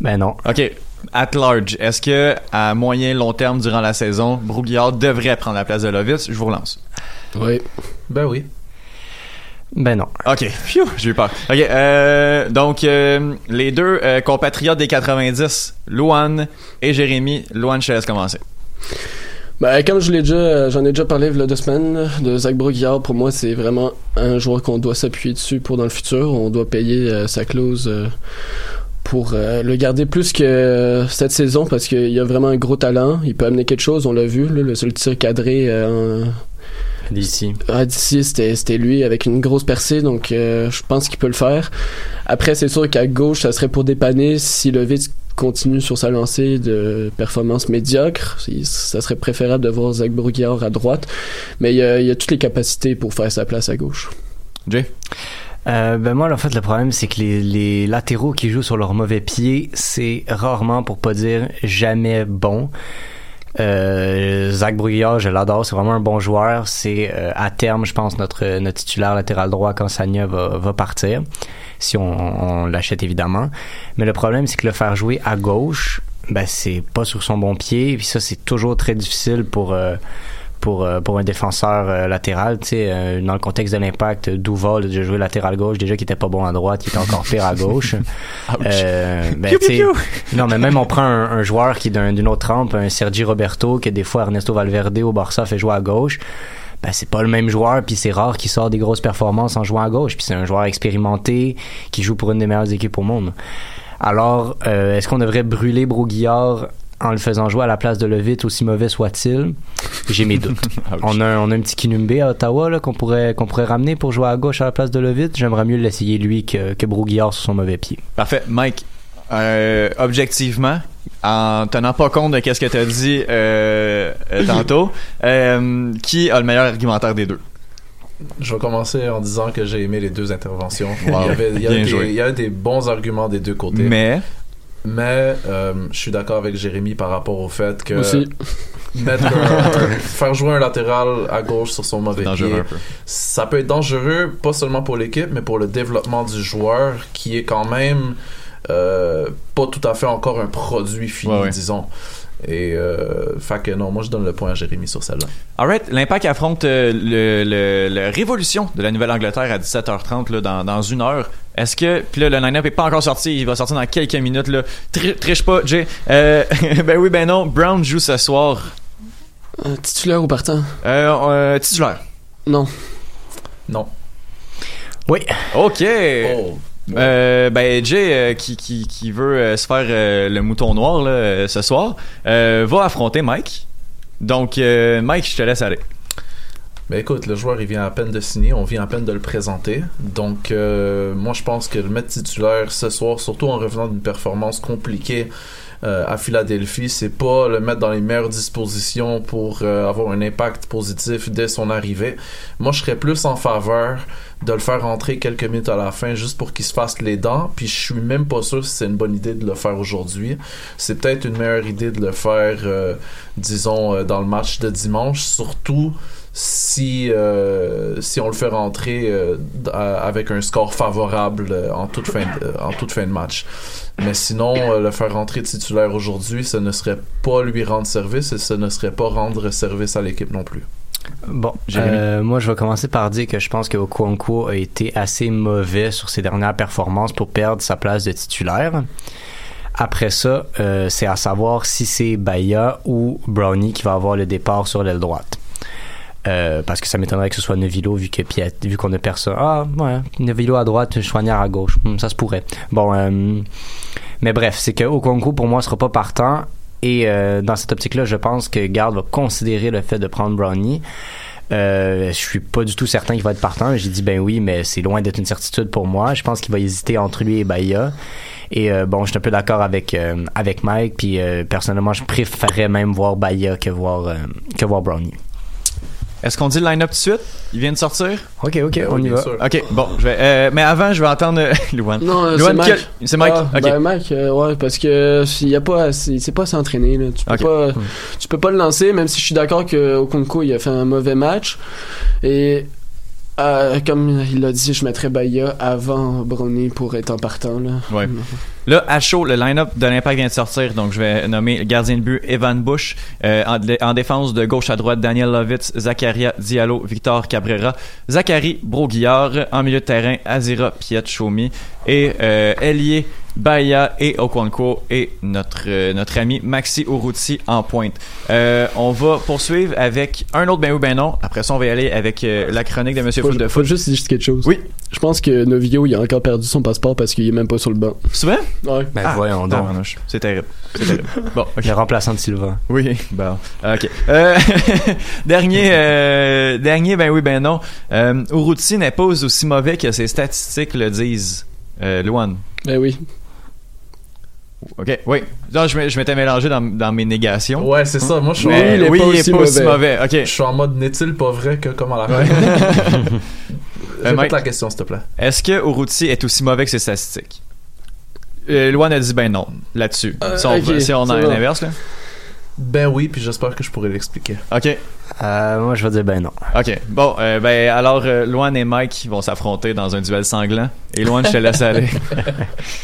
[SPEAKER 10] Ben non.
[SPEAKER 8] OK. At large, est-ce que à moyen long terme durant la saison, Broguillard devrait prendre la place de Lovitz? Je vous relance.
[SPEAKER 11] Oui.
[SPEAKER 9] Ben oui.
[SPEAKER 10] Ben non.
[SPEAKER 8] OK. Phew, j'ai eu peur. OK. euh, donc, euh, les deux euh, compatriotes des 90, Luan et Jérémy. Luan, je te laisse commencer.
[SPEAKER 11] Ben, comme je l'ai déjà, j'en ai déjà parlé il y a deux semaines, de Zach Broguillard, pour moi, c'est vraiment un joueur qu'on doit s'appuyer dessus pour dans le futur. On doit payer euh, sa clause euh, pour euh, le garder plus que euh, cette saison parce qu'il a vraiment un gros talent. Il peut amener quelque chose, on l'a vu. là, le seul tir cadré euh, en-
[SPEAKER 10] D'ici.
[SPEAKER 11] Ah, d'ici, c'était, c'était lui avec une grosse percée, donc euh, je pense qu'il peut le faire. Après, c'est sûr qu'à gauche, ça serait pour dépanner si le Vitz continue sur sa lancée de performance médiocre. Ça serait préférable de voir Zach Broguillard à droite, mais il y a, il y a toutes les capacités pour faire sa place à gauche.
[SPEAKER 8] Jay?
[SPEAKER 10] Euh, ben moi, en fait, le problème, c'est que les, les latéraux qui jouent sur leur mauvais pied, c'est rarement, pour pas dire jamais bon. Euh, Zach Brouillard, je l'adore, c'est vraiment un bon joueur. C'est euh, à terme, je pense, notre, notre titulaire latéral droit quand Sanya va, va partir, si on, on l'achète évidemment. Mais le problème, c'est que le faire jouer à gauche, ben c'est pas sur son bon pied. Puis ça, c'est toujours très difficile pour euh, pour, euh, pour un défenseur euh, latéral. Tu sais, euh, dans le contexte de l'impact, Duval a déjà joué latéral gauche, déjà qu'il était pas bon à droite, il était encore pire à gauche. Euh, ben, non, mais même on prend un, un joueur qui d'une autre trempe, un Sergi Roberto, que des fois Ernesto Valverde au Barça fait jouer à gauche. Ben, c'est pas le même joueur, puis c'est rare qu'il sort des grosses performances en jouant à gauche. Puis c'est un joueur expérimenté qui joue pour une des meilleures équipes au monde. Alors, euh, est-ce qu'on devrait brûler Broguillard en le faisant jouer à la place de Levitt, aussi mauvais soit-il J'ai mes doutes. on, a, un- on a un petit Kinumbe à Ottawa là, qu'on pourrait, qu'on pourrait ramener pour jouer à gauche à la place de Levitt. J'aimerais mieux l'essayer lui que, que Broguillard sur son mauvais pied.
[SPEAKER 8] Parfait. Mike, euh, objectivement, en tenant pas compte de qu'est-ce que tu as dit euh, euh, tantôt, euh, qui a le meilleur argumentaire des deux?
[SPEAKER 9] Je vais commencer en disant que j'ai aimé les deux interventions.
[SPEAKER 8] Wow.
[SPEAKER 9] Il, y avait, il, y a
[SPEAKER 8] Bien
[SPEAKER 9] des,
[SPEAKER 8] joué.
[SPEAKER 9] il y a des bons arguments des deux côtés.
[SPEAKER 8] Mais?
[SPEAKER 9] Mais euh, je suis d'accord avec Jérémy par rapport au fait que
[SPEAKER 11] Aussi.
[SPEAKER 9] mettre un- un- faire jouer un latéral à gauche sur son mauvais pied, ça peut être dangereux pas seulement pour l'équipe, mais pour le développement du joueur qui est quand même euh, pas tout à fait encore un produit fini,
[SPEAKER 8] Ouais, ouais.
[SPEAKER 9] disons. Et euh, fait que non, moi je donne le point à Jérémy sur celle-là.
[SPEAKER 8] Alright, l'impact affronte euh, le, le, le Révolution de la Nouvelle-Angleterre à 17h30 là, dans, dans une heure. Est-ce que. Puis là, le line-up est pas encore sorti, il va sortir dans quelques minutes. Là. Tri- triche pas, Jay. Euh, ben oui, ben non. Brown joue ce soir.
[SPEAKER 11] Euh, titulaire ou partant?
[SPEAKER 8] Euh, euh, titulaire.
[SPEAKER 11] Non.
[SPEAKER 9] Non.
[SPEAKER 10] Oui.
[SPEAKER 8] OK.
[SPEAKER 9] Oh.
[SPEAKER 8] Euh, ben Jay euh, qui, qui, qui veut euh, se faire euh, le mouton noir là, ce soir va affronter Mike. Donc Mike, je te laisse aller.
[SPEAKER 9] Ben écoute, le joueur il vient à peine de signer, on vient à peine de le présenter. Donc euh, moi je pense que le mettre titulaire ce soir, surtout en revenant d'une performance compliquée euh, à Philadelphie, c'est pas le mettre dans les meilleures dispositions pour euh, avoir un impact positif dès son arrivée. Moi je serais plus en faveur de le faire rentrer quelques minutes à la fin juste pour qu'il se fasse les dents. Puis je suis même pas sûr si c'est une bonne idée de le faire aujourd'hui. C'est peut-être une meilleure idée de le faire, euh, disons, euh, dans le match de dimanche, surtout si euh, si on le fait rentrer euh, à- avec un score favorable euh, en toute fin de, en toute fin de match. Mais sinon, euh, le faire rentrer titulaire aujourd'hui, ce ne serait pas lui rendre service et ce ne serait pas rendre service à l'équipe non plus.
[SPEAKER 10] Bon,
[SPEAKER 8] Jérémy.
[SPEAKER 10] euh, moi je vais commencer par dire que je pense que Okonkwo a été assez mauvais sur ses dernières performances pour perdre sa place de titulaire. Après ça, euh, c'est à savoir si c'est Baya ou Brownie qui va avoir le départ sur l'aile droite. Euh, parce que ça m'étonnerait que ce soit Nevilo vu que Piet, vu qu'on a personne. Ah ouais, Nevilo à droite, Chouanière à gauche, Hmm, ça se pourrait. Bon, euh, mais bref, c'est que Okonkwo pour moi sera pas partant et euh, dans cette optique-là, je pense que Garde va considérer le fait de prendre Brownie. Euh, je suis pas du tout certain qu'il va être partant. J'ai dit ben oui, mais c'est loin d'être une certitude pour moi. Je pense qu'il va hésiter entre lui et Bahia. Et bon, je suis un peu d'accord avec euh, avec Mike. Puis personnellement, je préférerais même voir Bahia que voir que voir Brownie.
[SPEAKER 8] Est-ce qu'on dit le line-up tout de suite? Il vient de sortir?
[SPEAKER 10] Ok, ok,
[SPEAKER 9] Ben
[SPEAKER 10] on y va.
[SPEAKER 8] Ok, bon, je vais, euh, mais avant, je vais entendre euh, Luan.
[SPEAKER 11] Non, euh,
[SPEAKER 8] Luan,
[SPEAKER 11] c'est Mike.
[SPEAKER 8] C'est Mike.
[SPEAKER 11] Ah,
[SPEAKER 8] ok.
[SPEAKER 11] Ben Mike, euh, ouais, parce que s'il y a pas, c'est pas. Là. Tu peux pas, tu peux pas le lancer, même si je suis d'accord que Okonko il a fait un mauvais match. Et euh, comme il l'a dit, je mettrais Bahia avant Brownie pour être en partant là.
[SPEAKER 8] Ouais. Là, à chaud, le line-up de l'Impact vient de sortir, donc je vais nommer le gardien de but Evan Bush. Euh, en, en défense de gauche à droite, Daniel Lovitz, Zakaria Diallo, Victor Cabrera, Zachary Broguillard. En milieu de terrain, Azira Piet-Chomi. Et euh, Elie Baya et Okwanko et notre, euh, notre ami Maxi Urruti en pointe. Euh, on va poursuivre avec un autre ben oui ben non. Après ça, on va y aller avec euh, la chronique de Monsieur Foot de Foot.
[SPEAKER 11] juste dire quelque chose.
[SPEAKER 8] Oui.
[SPEAKER 11] Je pense que Novio il a encore perdu son passeport parce qu'il est même pas sur le banc.
[SPEAKER 8] C'est vrai?
[SPEAKER 11] Ouais.
[SPEAKER 10] Ben voyons donc.
[SPEAKER 8] C'est terrible. C'est terrible. Bon, ok.
[SPEAKER 10] Le remplaçant de Sylvain.
[SPEAKER 8] Oui, bon. Ok. Euh, dernier, euh, dernier, ben oui, ben non. Euh, Urruti n'est pas aussi mauvais que ses statistiques le disent. Euh, Luan.
[SPEAKER 11] Ben oui.
[SPEAKER 8] Ok, oui. Non, je, m'étais mélangé dans, dans mes négations.
[SPEAKER 9] Ouais, c'est ça. Moi, je suis en-
[SPEAKER 8] oui, il est pas aussi mauvais. Ok.
[SPEAKER 9] Je suis en mode n'est-il pas vrai que comme à la fin?
[SPEAKER 8] Euh,
[SPEAKER 9] Répète la question, s'il te plaît.
[SPEAKER 8] Est-ce que Urruti est aussi mauvais que ses statistiques? Euh, Luan a dit ben non, là-dessus.
[SPEAKER 9] Euh,
[SPEAKER 8] si on,
[SPEAKER 9] ok,
[SPEAKER 8] si on a un inverse, là.
[SPEAKER 9] Ben oui, puis j'espère que je pourrai l'expliquer.
[SPEAKER 8] Ok.
[SPEAKER 10] Euh, moi, je vais dire ben non.
[SPEAKER 8] Ok. Bon, euh, ben alors, euh, Luan et Mike vont s'affronter dans un duel sanglant. Et Luan, je te laisse aller.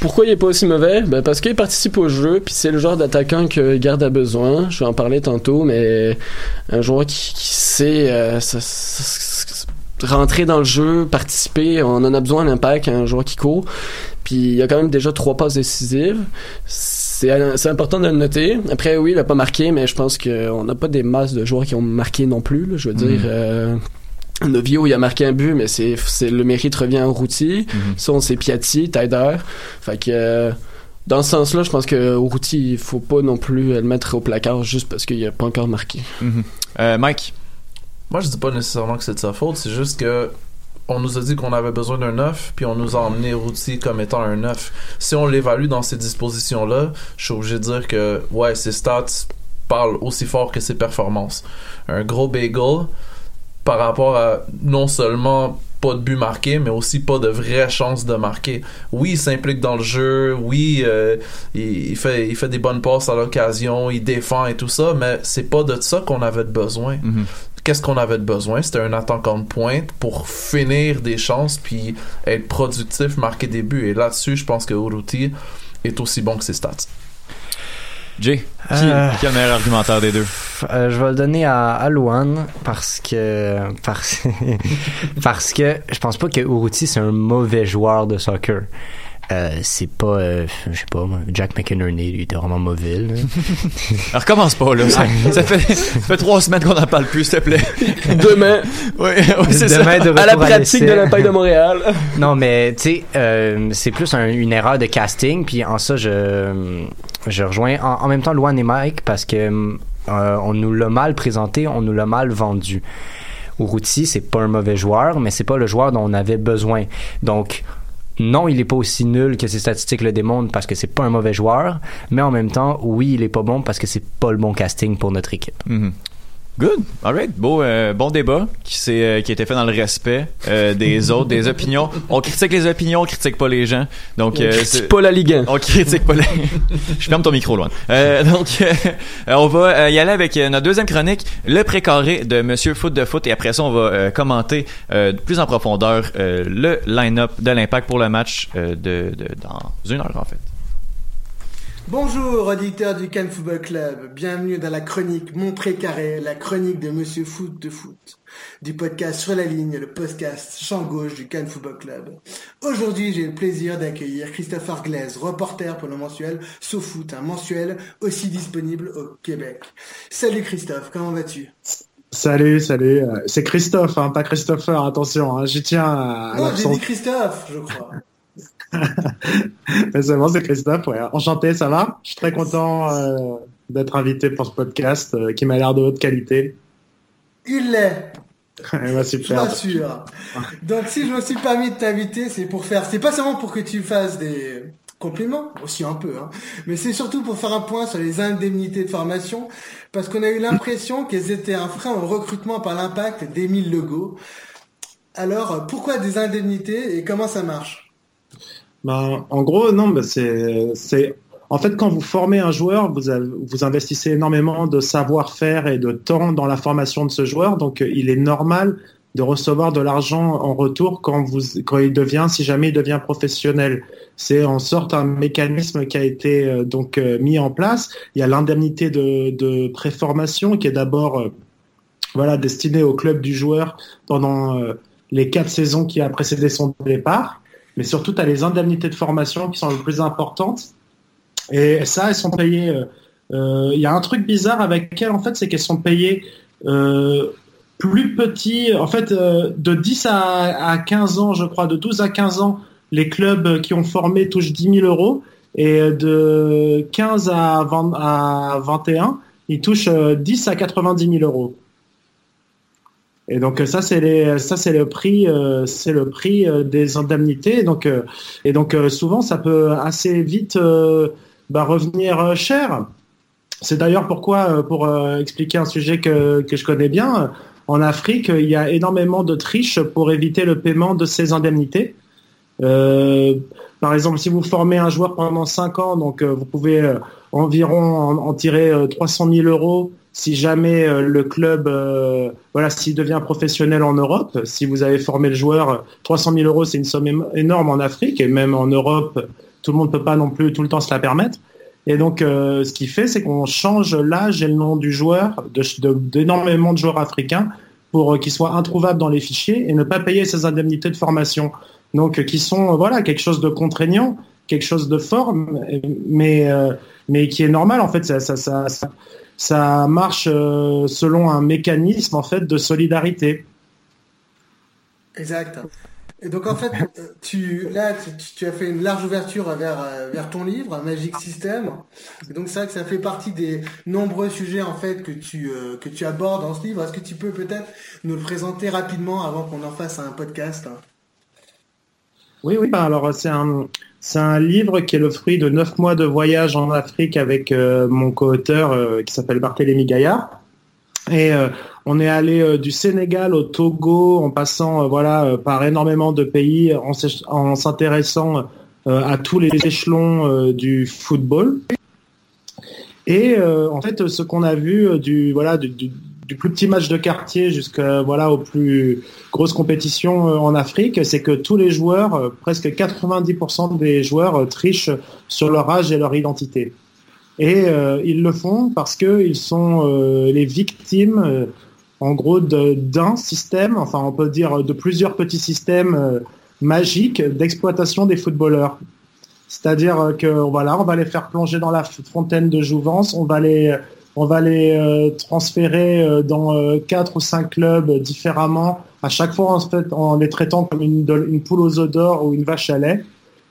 [SPEAKER 11] Pourquoi il est pas aussi mauvais? Ben parce qu'il participe au jeu, puis c'est le genre d'attaquant que Garde a besoin. Je vais en parler tantôt, mais un joueur qui, qui sait euh, rentrer dans le jeu, participer, on en a besoin à l'impact, un joueur qui court. Puis il y a quand même déjà trois passes décisives. C'est c'est important de le noter. Après, oui, il a pas marqué, mais je pense qu'on n'a pas des masses de joueurs qui ont marqué non plus. là. je veux dire.
[SPEAKER 8] Mhm.
[SPEAKER 11] euh, Novio, il a marqué un but, mais c'est, c'est le mérite revient routier.
[SPEAKER 8] Mhm.
[SPEAKER 11] Son, c'est Piatti, Taider. Fait que, euh, dans ce sens-là, je pense que routier, il faut pas non plus le mettre au placard juste parce qu'il a pas encore marqué.
[SPEAKER 8] Mhm. Euh, Mike?
[SPEAKER 9] Moi, je dis pas nécessairement que c'est de sa faute, c'est juste que on nous a dit qu'on avait besoin d'un neuf, puis on nous a emmené Routy comme étant un neuf. Si on l'évalue dans ces dispositions-là, je suis obligé de dire que, ouais, ses stats parlent aussi fort que ses performances. Un gros bagel par rapport à non seulement pas de but marqué, mais aussi pas de vraie chance de marquer. Oui, il s'implique dans le jeu, oui, euh, il, fait, des bonnes passes à l'occasion, il défend et tout ça, mais c'est pas de ça qu'on avait besoin.
[SPEAKER 8] Mhm.
[SPEAKER 9] Qu'est-ce qu'on avait de besoin? C'était un attaquant de pointe pour finir des chances puis être productif, marquer des buts. Et là-dessus, je pense que Uruti est aussi bon que ses stats.
[SPEAKER 8] Jay, qui,
[SPEAKER 10] Euh.
[SPEAKER 8] qui a le meilleur argumentaire des deux?
[SPEAKER 10] Euh, je vais le donner à, à Luan parce que parce, parce que je pense pas que Uruti c'est un mauvais joueur de soccer. Euh, c'est pas euh, je sais pas Jack McInerney lui était vraiment mauvais là.
[SPEAKER 8] Alors, recommence pas, là. Ça, ça fait, ça fait trois semaines qu'on n'en parle plus, s'il te plaît.
[SPEAKER 11] Demain.
[SPEAKER 8] oui, oui, c'est ça.
[SPEAKER 10] Demain, de
[SPEAKER 11] à la pratique de l'impact de Montréal.
[SPEAKER 10] non mais tu sais euh, c'est plus un- une erreur de casting puis en ça je je rejoins en, en même temps Luan et Mike parce que euh, on nous l'a mal présenté on nous l'a mal vendu Uruti c'est pas un mauvais joueur mais c'est pas le joueur dont on avait besoin donc non, il est pas aussi nul que ses statistiques le démontrent parce que c'est pas un mauvais joueur, mais en même temps, oui, il est pas bon parce que c'est pas le bon casting pour notre équipe.
[SPEAKER 8] Mhm. Good. Alright. Beau, euh, bon débat qui, s'est, euh, qui a été fait dans le respect euh, des autres, des opinions. On critique les opinions, on critique pas les gens. Donc,
[SPEAKER 11] On
[SPEAKER 8] euh,
[SPEAKER 11] critique pas la Ligue 1.
[SPEAKER 8] On critique pas les... Je ferme ton micro, loin. Euh, donc, euh, on va y aller avec notre deuxième chronique, le précaré de Monsieur Foot de Foot. Et après ça, on va euh, commenter euh, plus en profondeur euh, le line-up de l'Impact pour le match euh, de, de- dans une heure, en fait.
[SPEAKER 15] Bonjour auditeurs du Cannes Football Club, bienvenue dans la chronique Mon Précaré, la chronique de Monsieur Foot de Foot, du podcast Sur la ligne, le podcast champ gauche du Cannes Football Club. Aujourd'hui j'ai le plaisir d'accueillir Christophe Arglaise, reporter pour le mensuel SoFoot, un mensuel aussi disponible au Québec. Salut Christophe, comment vas-tu?
[SPEAKER 16] Salut, salut. euh, C'est Christophe, hein, pas Christopher, attention, hein, j'y tiens à, à
[SPEAKER 15] Non, j'ai
[SPEAKER 16] l'accent.
[SPEAKER 15] dit Christophe, je crois.
[SPEAKER 16] C'est bon, c'est Christophe, ouais. Enchanté, ça va? Je suis très content euh, d'être invité pour ce podcast euh, qui m'a l'air de haute qualité.
[SPEAKER 15] Il l'est,
[SPEAKER 16] bah,
[SPEAKER 15] je
[SPEAKER 16] super.
[SPEAKER 15] t'assure. Donc si je me suis permis de t'inviter, c'est pour faire, c'est pas seulement pour que tu fasses des, Compliment, aussi un peu, hein. mais c'est surtout pour faire un point sur les indemnités de formation, parce qu'on a eu l'impression qu'elles étaient un frein au recrutement par l'impact d'Émile Legault. Alors, pourquoi des indemnités et comment ça marche?
[SPEAKER 16] Ben, En gros, non, ben c'est. En fait, quand vous formez un joueur, vous investissez énormément de savoir-faire et de temps dans la formation de ce joueur, donc il est normal de recevoir de l'argent en retour quand, vous, quand il devient, si jamais il devient professionnel. C'est en sorte un mécanisme qui a été euh, donc euh, mis en place. Il y a l'indemnité de, de préformation qui est d'abord euh, voilà destinée au club du joueur pendant les quatre saisons qui a précédé son départ. Mais surtout, tu as les indemnités de formation qui sont les plus importantes. Et ça, elles sont payées. Il y a un truc bizarre avec elles, en fait, c'est qu'elles sont payées plus petit, en fait, euh, de 10 à, 15 ans, je crois, de 12 à 15 ans, les clubs qui ont formé touchent 10 000 euros. Et de 15 à, 20, à 21, ils touchent 10 euh, à 90 000 euros. Et donc ça c'est les ça c'est le prix euh, c'est le prix des indemnités donc et donc souvent ça peut assez vite bah, revenir cher. C'est d'ailleurs pourquoi pour expliquer un sujet que que je connais bien en Afrique, il y a énormément de triches pour éviter le paiement de ces indemnités. Euh, par exemple, si vous formez un joueur pendant 5 ans, donc euh, vous pouvez euh, environ en, tirer 300 000 euros si jamais le club, voilà, s'il devient professionnel en Europe. Si vous avez formé le joueur, 300 000 euros, c'est une somme énorme en Afrique et même en Europe, tout le monde ne peut pas non plus tout le temps se la permettre. Et donc, ce qu'il fait, c'est qu'on change l'âge et le nom du joueur, d'énormément de, joueurs africains, pour qu'ils soient introuvables dans les fichiers et ne pas payer ces indemnités de formation. Donc, qui sont voilà quelque chose de contraignant, quelque chose de fort, mais mais qui est normal en fait. Ça ça ça, ça, marche selon un mécanisme en fait de solidarité.
[SPEAKER 15] Exact. Et donc en fait, euh, tu là tu, as fait une large ouverture vers euh, vers ton livre Magic System. Et donc c'est vrai que ça fait partie des nombreux sujets en fait que tu euh, que tu abordes dans ce livre. Est-ce que tu peux peut-être nous le présenter rapidement avant qu'on en fasse un podcast?
[SPEAKER 16] Oui oui. Bah, alors c'est un c'est un livre qui est le fruit de neuf mois de voyage en Afrique avec mon co-auteur qui s'appelle Barthélémy Gaillard. Et on est allé euh, du Sénégal au Togo en passant euh, voilà euh, par énormément de pays en, s'intéressant à tous les échelons du football. Et en fait, ce qu'on a vu du voilà du, plus petit match de quartier jusqu'à voilà aux plus grosses compétitions en Afrique, c'est que tous les joueurs, presque 90% des joueurs trichent sur leur âge et leur identité. Et ils le font parce qu'ils sont les victimes en gros d'un système, enfin on peut dire de plusieurs petits systèmes euh, magiques d'exploitation des footballeurs. C'est-à-dire euh, que voilà, on va les faire plonger dans la fontaine de jouvence, on va les on va les euh, transférer dans quatre ou cinq clubs différemment, à chaque fois en, les traitant comme une, une poule aux œufs d'or ou une vache à lait.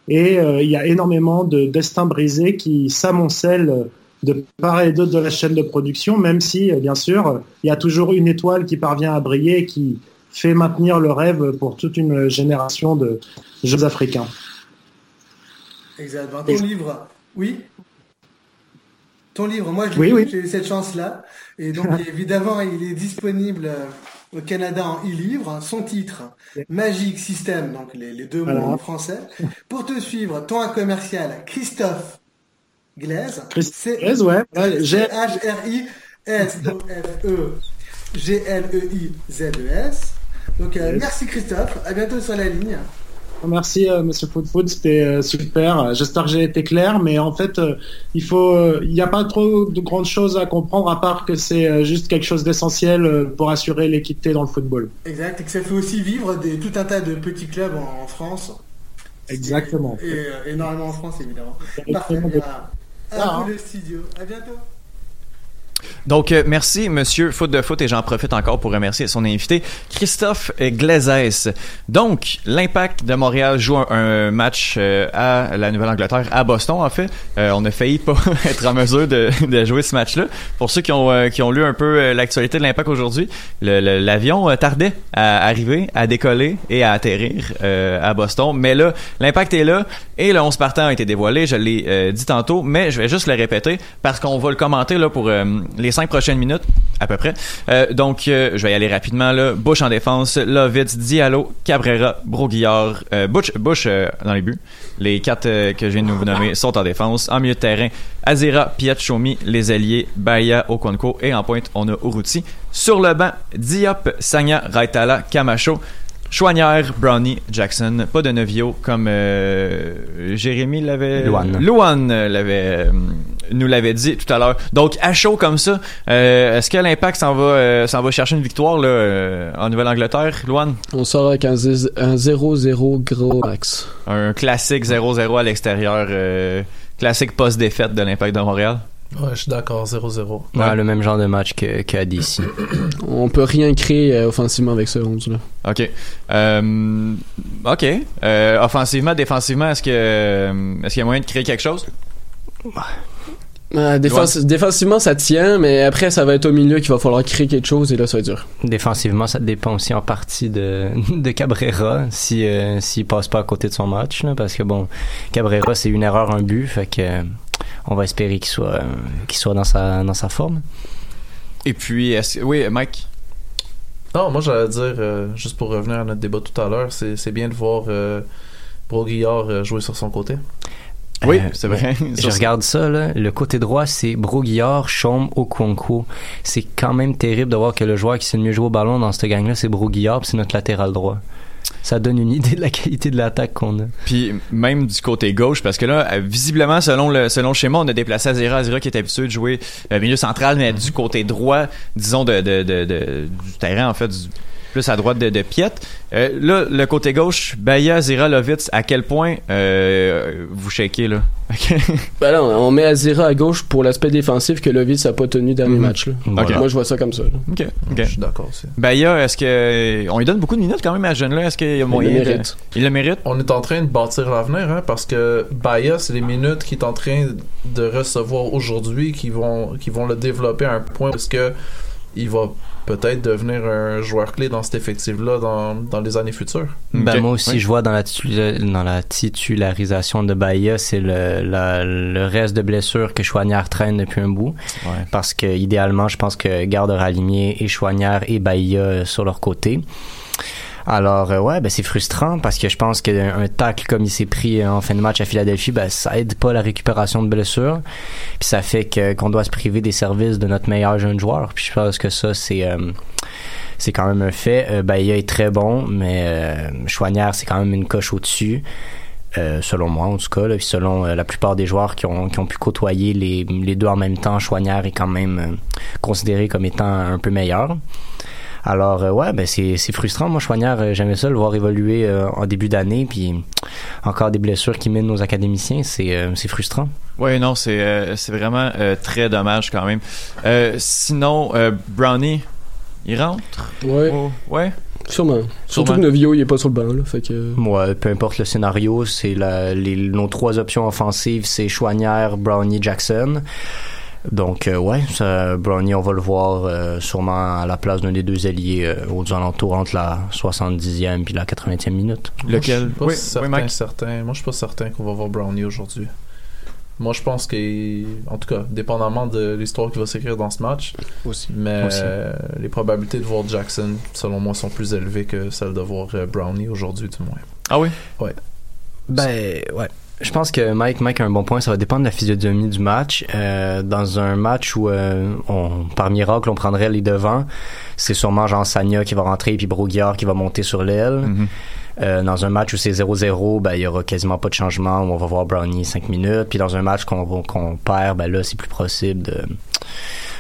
[SPEAKER 16] Et il y a énormément de destins brisés qui s'amoncellent de part et d'autre de la chaîne de production, même si, bien sûr, il y a toujours une étoile qui parvient à briller et qui fait maintenir le rêve pour toute une génération de jeunes africains.
[SPEAKER 15] Exactement. Ton livre, oui Ton livre, moi j'ai eu cette chance-là. Et donc, évidemment, il est disponible euh, au Canada en e-livre. Son titre, Magic System, donc les, deux mots en français. Pour te suivre, ton commercial, Christophe Glaise.
[SPEAKER 16] Glaise, ouais.
[SPEAKER 15] G-H-R-I-S-O-F-E. G-L-E-I-Z-E-S. Donc, euh, merci Christophe. À bientôt sur la ligne.
[SPEAKER 16] Merci euh, Monsieur Food c'était euh, super. J'espère que j'ai été clair, mais en fait, il faut, il n'y a pas trop de grandes choses à comprendre à part que c'est juste quelque chose d'essentiel pour assurer l'équité dans le football.
[SPEAKER 15] Exact, et que ça fait aussi vivre des, tout un tas de petits clubs en, France.
[SPEAKER 16] Exactement.
[SPEAKER 15] Et, énormément en France évidemment. Parfait. À, vous le studio. À bientôt.
[SPEAKER 8] Donc, euh, merci, monsieur Foot de Foot, et j'en profite encore pour remercier son invité, Christophe Glazès. Donc, l'Impact de Montréal joue un, match euh, à la Nouvelle-Angleterre, à Boston, en fait. Euh, on a failli pas être en mesure de, de jouer ce match-là. Pour ceux qui ont, euh, qui ont lu un peu euh, l'actualité de l'Impact aujourd'hui, l'avion euh, tardait à arriver, à décoller et à atterrir à Boston. Mais là, l'Impact est là et le 11 partant a été dévoilé, je l'ai dit tantôt, mais je vais juste le répéter parce qu'on va le commenter là pour les cinq prochaines minutes à peu près. Euh, donc, euh, je vais y aller rapidement là. Bush en défense, Lovitz, Diallo, Cabrera, Broguillard, Bush, Bush euh, dans les buts. Les quatre que je viens de vous nommer sont en défense. En milieu de terrain, Azira, Piachomi, les alliés, Baya, Okonko et en pointe, on a Uruti. Sur le banc, Diop, Sanya, Raitala, Camacho. Chouanière, Brownie, Jackson, pas de Novio comme euh, Jérémy l'avait,
[SPEAKER 10] Luan.
[SPEAKER 8] Luan euh, l'avait, euh, nous l'avait dit tout à l'heure. Donc à chaud comme ça, euh, est-ce que l'Impact s'en va, euh, s'en va chercher une victoire là euh, en Nouvelle-Angleterre, Luan
[SPEAKER 11] On sort avec un zé- un 0-0 gros max.
[SPEAKER 8] Un classique 0-0 à l'extérieur, euh, classique post-défaite de l'Impact de Montréal.
[SPEAKER 9] Ouais, je suis d'accord, 0-0.
[SPEAKER 10] Ouais, le même genre de match que, que à DC.
[SPEAKER 11] On peut rien créer euh, offensivement avec ce 11 là.
[SPEAKER 8] Ok. Euh, ok. Euh, offensivement, défensivement, est-ce que est-ce qu'il y a moyen de créer quelque chose?
[SPEAKER 11] Euh, défense- Défensivement, ça tient, mais après, ça va être au milieu qu'il va falloir créer quelque chose et là, ça va être dur.
[SPEAKER 10] Défensivement, ça dépend aussi en partie de, de Cabrera, si, euh, s'il passe pas à côté de son match, là, parce que bon, Cabrera, c'est une erreur, un but, fait que euh, on va espérer qu'il soit, qu'il soit dans sa, dans sa forme.
[SPEAKER 8] Et puis, est-ce oui, Mike?
[SPEAKER 9] Non, moi j'allais dire, euh, juste pour revenir à notre débat tout à l'heure, c'est c'est bien de voir euh, Broguillard euh, jouer sur son côté.
[SPEAKER 8] Oui,
[SPEAKER 10] Euh,
[SPEAKER 8] c'est vrai.
[SPEAKER 10] Je regarde ça, là. Le côté droit, c'est Broguillard, Chaume, Okonkwo. C'est quand même terrible de voir que le joueur qui sait le mieux jouer au ballon dans cette gang-là, c'est Broguillard, puis c'est notre latéral droit. Ça donne une idée de la qualité de l'attaque qu'on a.
[SPEAKER 8] Puis même du côté gauche, parce que là, euh, visiblement, selon le, selon schéma, on a déplacé Azira. Azira qui est habitué de jouer euh, milieu central, mais du côté droit, disons, de, de, du terrain, en fait, plus à droite de, de Piet. Euh, là, le côté gauche, Baya, Azira, Lovitz, à quel point euh, vous shakez, là?
[SPEAKER 11] Ben là, on met Azira à gauche pour l'aspect défensif que Lovitz a pas tenu dernier
[SPEAKER 8] Mhm.
[SPEAKER 11] match. Là. Moi, je vois ça comme ça. là.
[SPEAKER 8] OK. ok.
[SPEAKER 9] Je suis d'accord aussi.
[SPEAKER 8] Baya, est-ce que... On lui donne beaucoup de minutes quand même à ce jeune-là. Est-ce qu'il y a moyen
[SPEAKER 9] le
[SPEAKER 8] de-
[SPEAKER 9] mérite.
[SPEAKER 8] Il le mérite?
[SPEAKER 9] On est en train de bâtir l'avenir, hein, parce que Baya, c'est les minutes qu'il est en train de recevoir aujourd'hui qui vont, qui vont le développer à un point parce que il va peut-être devenir un joueur clé dans cet effectif-là dans, dans les années futures.
[SPEAKER 10] Ben, moi aussi, je vois dans la, titula- dans la titularisation de Bahia, c'est le, le reste de blessures que Chouanière traîne depuis un bout. Parce que, idéalement, je pense que Garde Ralimier et Chouanière et Bahia euh, sur leur côté. Alors, euh, ouais, ben, c'est frustrant parce que je pense qu'un un tacle comme il s'est pris en fin de match à Philadelphie, ben, ça aide pas la récupération de blessures. Puis ça fait que, qu'on doit se priver des services de notre meilleur jeune joueur. Puis je pense que ça, c'est, euh, c'est quand même un fait. Euh, Bahia est très bon, mais euh, c'est quand même une coche au-dessus. Euh, selon moi en tout cas, là, puis selon euh, la plupart des joueurs qui ont, qui ont pu côtoyer les, les deux en même temps, Chouanière est quand même considéré comme étant un peu meilleur. Alors euh, ouais, ben c'est, c'est frustrant. Moi, Chouanière, euh, j'aimais ça le voir évoluer euh, en début d'année, puis encore des blessures qui minent nos académiciens, c'est, euh, c'est frustrant.
[SPEAKER 8] Oui, non, c'est euh, c'est vraiment euh, très dommage quand même. Euh, sinon, euh, Brownie, il rentre?
[SPEAKER 11] Ouais.
[SPEAKER 8] Oh, ouais?
[SPEAKER 11] Sûrement. Surtout que Novio, il est pas sur le banc. Là, fait que...
[SPEAKER 10] Ouais, peu importe le scénario, c'est la, les, nos trois options offensives, c'est Chouanière, Brownie, Jackson. Donc euh, ouais, ça, Brownie, on va le voir euh, sûrement à la place d'un des deux alliés euh, aux alentours entre la 70e puis la 80e minute.
[SPEAKER 9] Moi, je suis pas certain, certain. Moi, je suis pas certain qu'on va voir Brownie aujourd'hui. Moi, je pense que, en tout cas, dépendamment de l'histoire qui va s'écrire dans ce match,
[SPEAKER 11] aussi.
[SPEAKER 9] mais
[SPEAKER 10] Aussi.
[SPEAKER 9] euh, les probabilités de voir Jackson, selon moi, sont plus élevées que celles de voir Brownie aujourd'hui, du moins.
[SPEAKER 8] Ah oui?
[SPEAKER 9] Ouais.
[SPEAKER 10] Ben ouais. Je pense que Mike, Mike a un bon point. Ça va dépendre de la physionomie du match. Euh, dans un match où, euh, on, par miracle, on prendrait les devants, c'est sûrement Jean Sagna qui va rentrer puis Broguillard qui va monter sur l'aile. Euh, dans un match où c'est 0-0, ben, il y aura quasiment pas de changement, où on va voir Brownie 5 minutes. Puis dans un match qu'on qu'on perd, ben là, c'est plus possible de,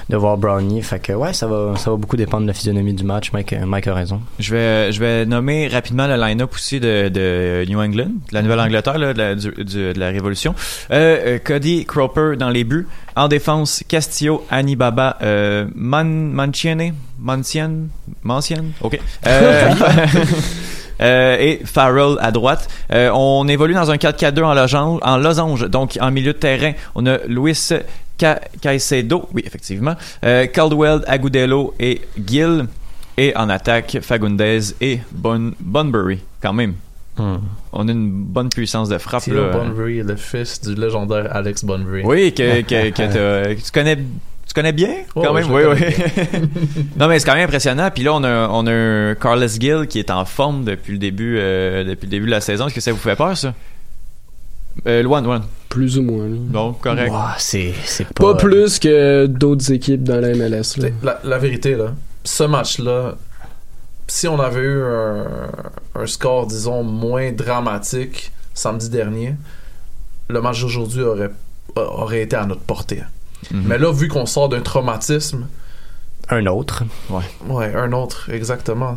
[SPEAKER 10] de voir Brownie. Fait que ouais, ça va, ça va beaucoup dépendre de la physionomie du match. Mike, euh, Mike a raison.
[SPEAKER 8] Je vais, je vais nommer rapidement le line-up aussi de, de New England, de la Nouvelle-Angleterre, là, de, la, du- du- de la Révolution. Euh, euh, Cody Cropper dans les buts. En défense, Castillo, Annie Baba, euh, Man, Mancienne, Mancienne, Mancienne, ok. Euh, Euh, et Farrell à droite. Euh, on évolue dans un 4-4-2 en losange, en losange. Donc, en milieu de terrain, on a Luis Ca- Caicedo, oui, effectivement, euh, Caldwell, Agudelo et Gill. Et en attaque, Fagundes et Bon Bunbury, quand même. On a une bonne puissance de frappe.
[SPEAKER 9] Theo
[SPEAKER 8] là.
[SPEAKER 9] Bunbury est le fils du légendaire Alex Bunbury.
[SPEAKER 8] Oui, que, que, que t'as- que tu connais. Tu connais bien,
[SPEAKER 9] Ouais,
[SPEAKER 8] quand même, oui, oui. non, mais c'est quand même impressionnant. Puis là, on a, on a un Carlos Gill qui est en forme depuis le début, euh, depuis le début de la saison. Est-ce que ça vous fait peur, ça? Euh, Luan, Luan.
[SPEAKER 11] Plus ou moins. là.
[SPEAKER 8] Bon, correct.
[SPEAKER 10] C'est, c'est
[SPEAKER 11] Pas plus que d'autres équipes dans la MLS. là.
[SPEAKER 9] La, la vérité, là, ce match-là, si on avait eu un, un score, disons, moins dramatique samedi dernier, le match d'aujourd'hui aurait, aurait été à notre portée.
[SPEAKER 8] Mhm.
[SPEAKER 9] Mais là, vu qu'on sort d'un traumatisme,
[SPEAKER 10] Un autre.
[SPEAKER 8] Ouais.
[SPEAKER 9] Ouais, un autre, exactement.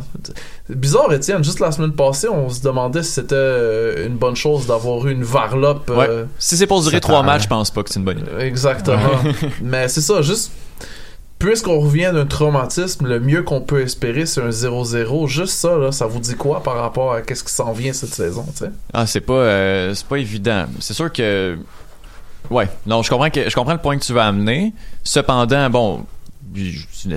[SPEAKER 9] Bizarre, Étienne. Juste la semaine passée, on se demandait si c'était euh, une bonne chose d'avoir eu une varlope.
[SPEAKER 8] Ouais.
[SPEAKER 9] euh,
[SPEAKER 8] Si c'est pour durer trois matchs, je pense pas que c'est une bonne idée.
[SPEAKER 9] Exactement. Mais c'est ça, juste. Puisqu'on revient d'un traumatisme, le mieux qu'on peut espérer, c'est un 0-0. Juste ça, là, ça vous dit quoi par rapport à qu'est-ce qui s'en vient cette saison, tu sais?
[SPEAKER 8] Ah, c'est pas, euh, c'est pas évident. C'est sûr que. Ouais, non, je comprends que je comprends le point que tu vas amener. Cependant, bon,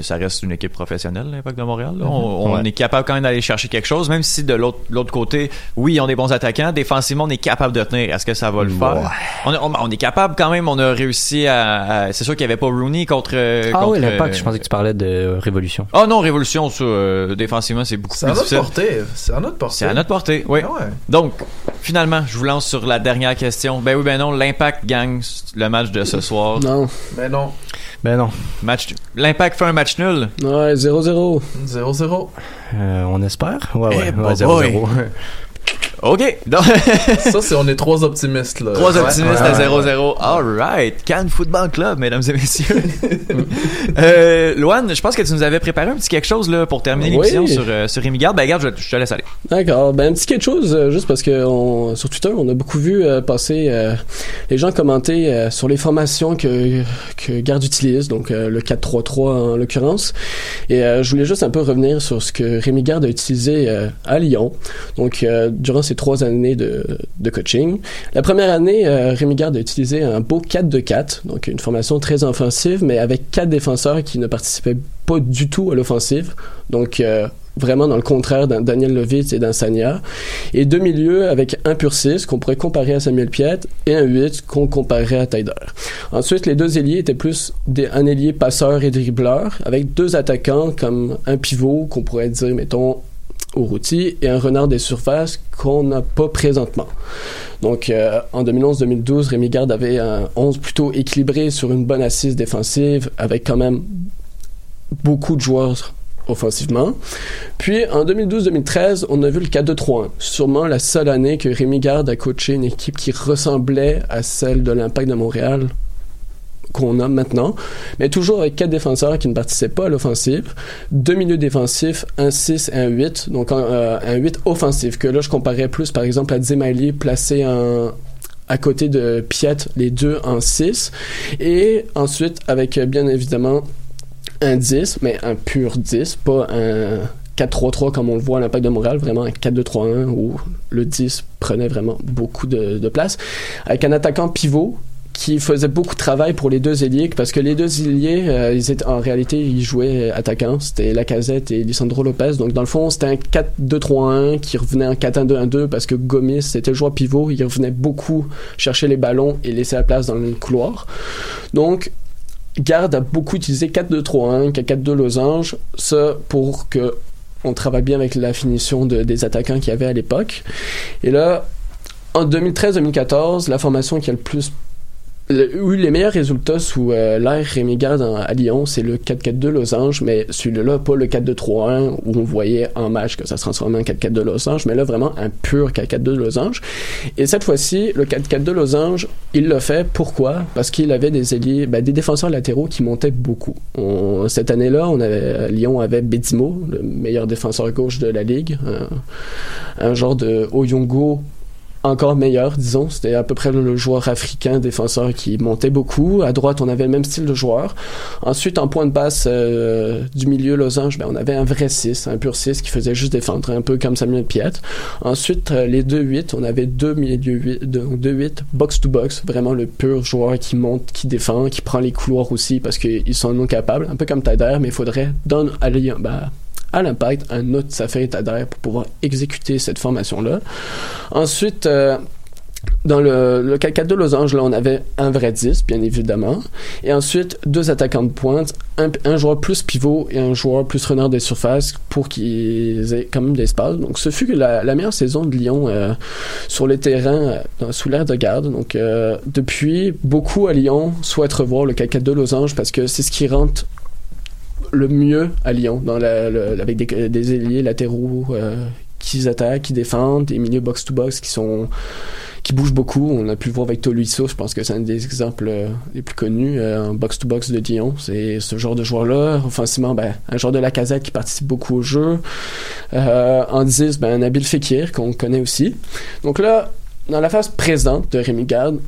[SPEAKER 8] ça reste une équipe professionnelle, l'Impact de Montréal. là. On, on
[SPEAKER 10] Ouais.
[SPEAKER 8] est capable quand même d'aller chercher quelque chose, même si de l'autre côté, oui, ils ont des bons attaquants. Défensivement, on est capable de tenir. Est-ce que ça va le faire?
[SPEAKER 10] Ouais.
[SPEAKER 8] On, est- on- on est capable quand même. On a réussi à. à- c'est sûr qu'il n'y avait pas Rooney contre.
[SPEAKER 10] Ah
[SPEAKER 8] contre,
[SPEAKER 10] oui, l'impact,
[SPEAKER 8] euh,
[SPEAKER 10] je pensais que tu parlais de Révolution.
[SPEAKER 8] Ah non, Révolution, ça, euh, défensivement, c'est beaucoup
[SPEAKER 9] C'est
[SPEAKER 8] plus
[SPEAKER 9] à notre
[SPEAKER 8] difficile.
[SPEAKER 9] portée. C'est à notre portée.
[SPEAKER 8] C'est à notre portée, oui.
[SPEAKER 9] Ah ouais.
[SPEAKER 8] Donc, finalement, je vous lance sur la dernière question. Ben oui, ben non, l'Impact gagne le match de ce soir.
[SPEAKER 11] Non.
[SPEAKER 9] Mais non.
[SPEAKER 10] Ben non.
[SPEAKER 8] Match, L'Impact fait un match nul.
[SPEAKER 11] Ouais, 0-0.
[SPEAKER 9] 0-0.
[SPEAKER 10] Euh, on espère? Ouais, ouais.
[SPEAKER 8] Eh,
[SPEAKER 10] ouais,
[SPEAKER 8] boy.
[SPEAKER 10] 0-0.
[SPEAKER 8] OK. Donc,
[SPEAKER 9] Ça, c'est on est trois optimistes, là.
[SPEAKER 8] Trois optimistes à
[SPEAKER 9] Ouais, ouais,
[SPEAKER 8] 0-0. All right. Cannes Football Club, mesdames et messieurs. euh, Loane, je pense que tu nous avais préparé un petit quelque chose là, pour terminer
[SPEAKER 11] Oui.
[SPEAKER 8] l'émission sur, euh, sur Rémi Garde. Ben, regarde, je, je te laisse aller.
[SPEAKER 11] D'accord. Ben, un petit quelque chose, euh, juste parce que on- sur Twitter, on a beaucoup vu euh, passer euh, les gens commenter euh, sur les formations que, que Garde utilise, donc euh, le 4-3-3 en l'occurrence. Et euh, je voulais juste un peu revenir sur ce que Rémi Garde a utilisé euh, à Lyon, donc euh, durant ses trois années de, coaching. La première année, euh, Rémi Garde a utilisé un beau 4-2-4, donc une formation très offensive, mais avec quatre défenseurs qui ne participaient pas du tout à l'offensive. Donc, euh, vraiment dans le contraire d'un Daniel Lovitz et d'un Sanya. Et deux milieux avec un pur 6 qu'on pourrait comparer à Samuel Piet et un 8 qu'on comparerait à Taider. Ensuite, les deux ailiers étaient plus un ailier passeur et dribbleur avec deux attaquants comme un pivot qu'on pourrait dire, mettons, au et un renard des surfaces qu'on n'a pas présentement. Donc, euh, en 2011-2012, Rémi Garde avait un 11 plutôt équilibré sur une bonne assise défensive avec quand même beaucoup de joueurs offensivement. Puis en 2012-2013, on a vu le 4-2-3-1. Sûrement la seule année que Rémi Garde a coaché une équipe qui ressemblait à celle de l'Impact de Montréal qu'on a maintenant, mais toujours avec quatre défenseurs qui ne participaient pas à l'offensive, deux milieux défensifs, un 6 et un 8, donc un, euh, un 8 offensif, que là je comparais plus par exemple à Dzemaili placé à côté de Piet, les deux en 6, et ensuite avec euh, bien évidemment un 10, mais un pur 10, pas un 4-3-3 comme on le voit à l'Impact de Montréal, vraiment un 4-2-3-1 où le 10 prenait vraiment beaucoup de place, avec un attaquant pivot qui faisait beaucoup de travail pour les deux ailiers parce que les deux ailiers euh, ils étaient en réalité ils jouaient attaquants c'était Lacazette et Lisandro Lopez. Donc dans le fond c'était un 4-2-3-1 qui revenait en 4-1-2-1-2 parce que Gomis c'était le joueur pivot. Il revenait beaucoup chercher les ballons et laisser la place dans le couloir. Donc Garde a beaucoup utilisé 4-2-3-1 4-2 losange. Ça pour que on travaille bien avec la finition de- des attaquants qu'il y avait à l'époque. Et là en 2013-2014 la formation qui a le plus le- oui, les meilleurs résultats sous euh, l'ère Rémi Garde à Lyon, c'est le 4-4-2 Losange, mais celui-là, pas le 4-2-3-1 où on voyait en match que ça se transformait en 4-4-2 Losange, mais là, vraiment un pur 4-4-2 Losange. Et cette fois-ci, le 4-4-2 Losange, il l'a fait. Pourquoi? Parce qu'il avait des ailiers, ben, des défenseurs latéraux qui montaient beaucoup. Cette année-là, on avait, Lyon avait Bedimo, le meilleur défenseur gauche de la ligue, un genre de Oyongo encore meilleur, disons. C'était à peu près le joueur africain défenseur qui montait beaucoup. À droite, on avait le même style de joueur. Ensuite, en point de basse euh, du milieu losange, ben, on avait un vrai 6, un pur 6 qui faisait juste défendre, un peu comme Samuel Piet. Ensuite, euh, les 2-8, on avait deux milieux 8, deux- 2-8 box-to-box, vraiment le pur joueur qui monte, qui défend, qui prend les couloirs aussi parce qu'ils sont non capables, un peu comme Taider, mais il faudrait donner aller ben, à l'impact un autre Safari Taider pour pouvoir exécuter cette formation-là. Ensuite, euh, dans le, le 4-4 de Losange, là, on avait un vrai 10, bien évidemment. Et ensuite, deux attaquants de pointe, un, un joueur plus pivot et un joueur plus renard des surfaces pour qu'ils aient quand même d'espace. Donc, ce fut la, meilleure saison de Lyon euh, sur les terrains euh, sous l'air de garde. Donc, depuis, beaucoup à Lyon souhaitent revoir le 4-4 de Losange parce que c'est ce qui rentre le mieux à Lyon, dans la- avec des, ailiers latéraux euh, qui attaquent, qui défendent, des milieux box-to-box qui sont qui bougent beaucoup. On a pu le voir avec Toluiso, je pense que c'est un des exemples euh, les plus connus euh, box-to-box de Lyon. C'est ce genre de joueur-là. Offensivement, ben, un joueur de la casette qui participe beaucoup au jeu. Euh, en 10, ben, Nabil Fekir, qu'on connaît aussi. Donc là, dans la phase présente de Rémi Garde,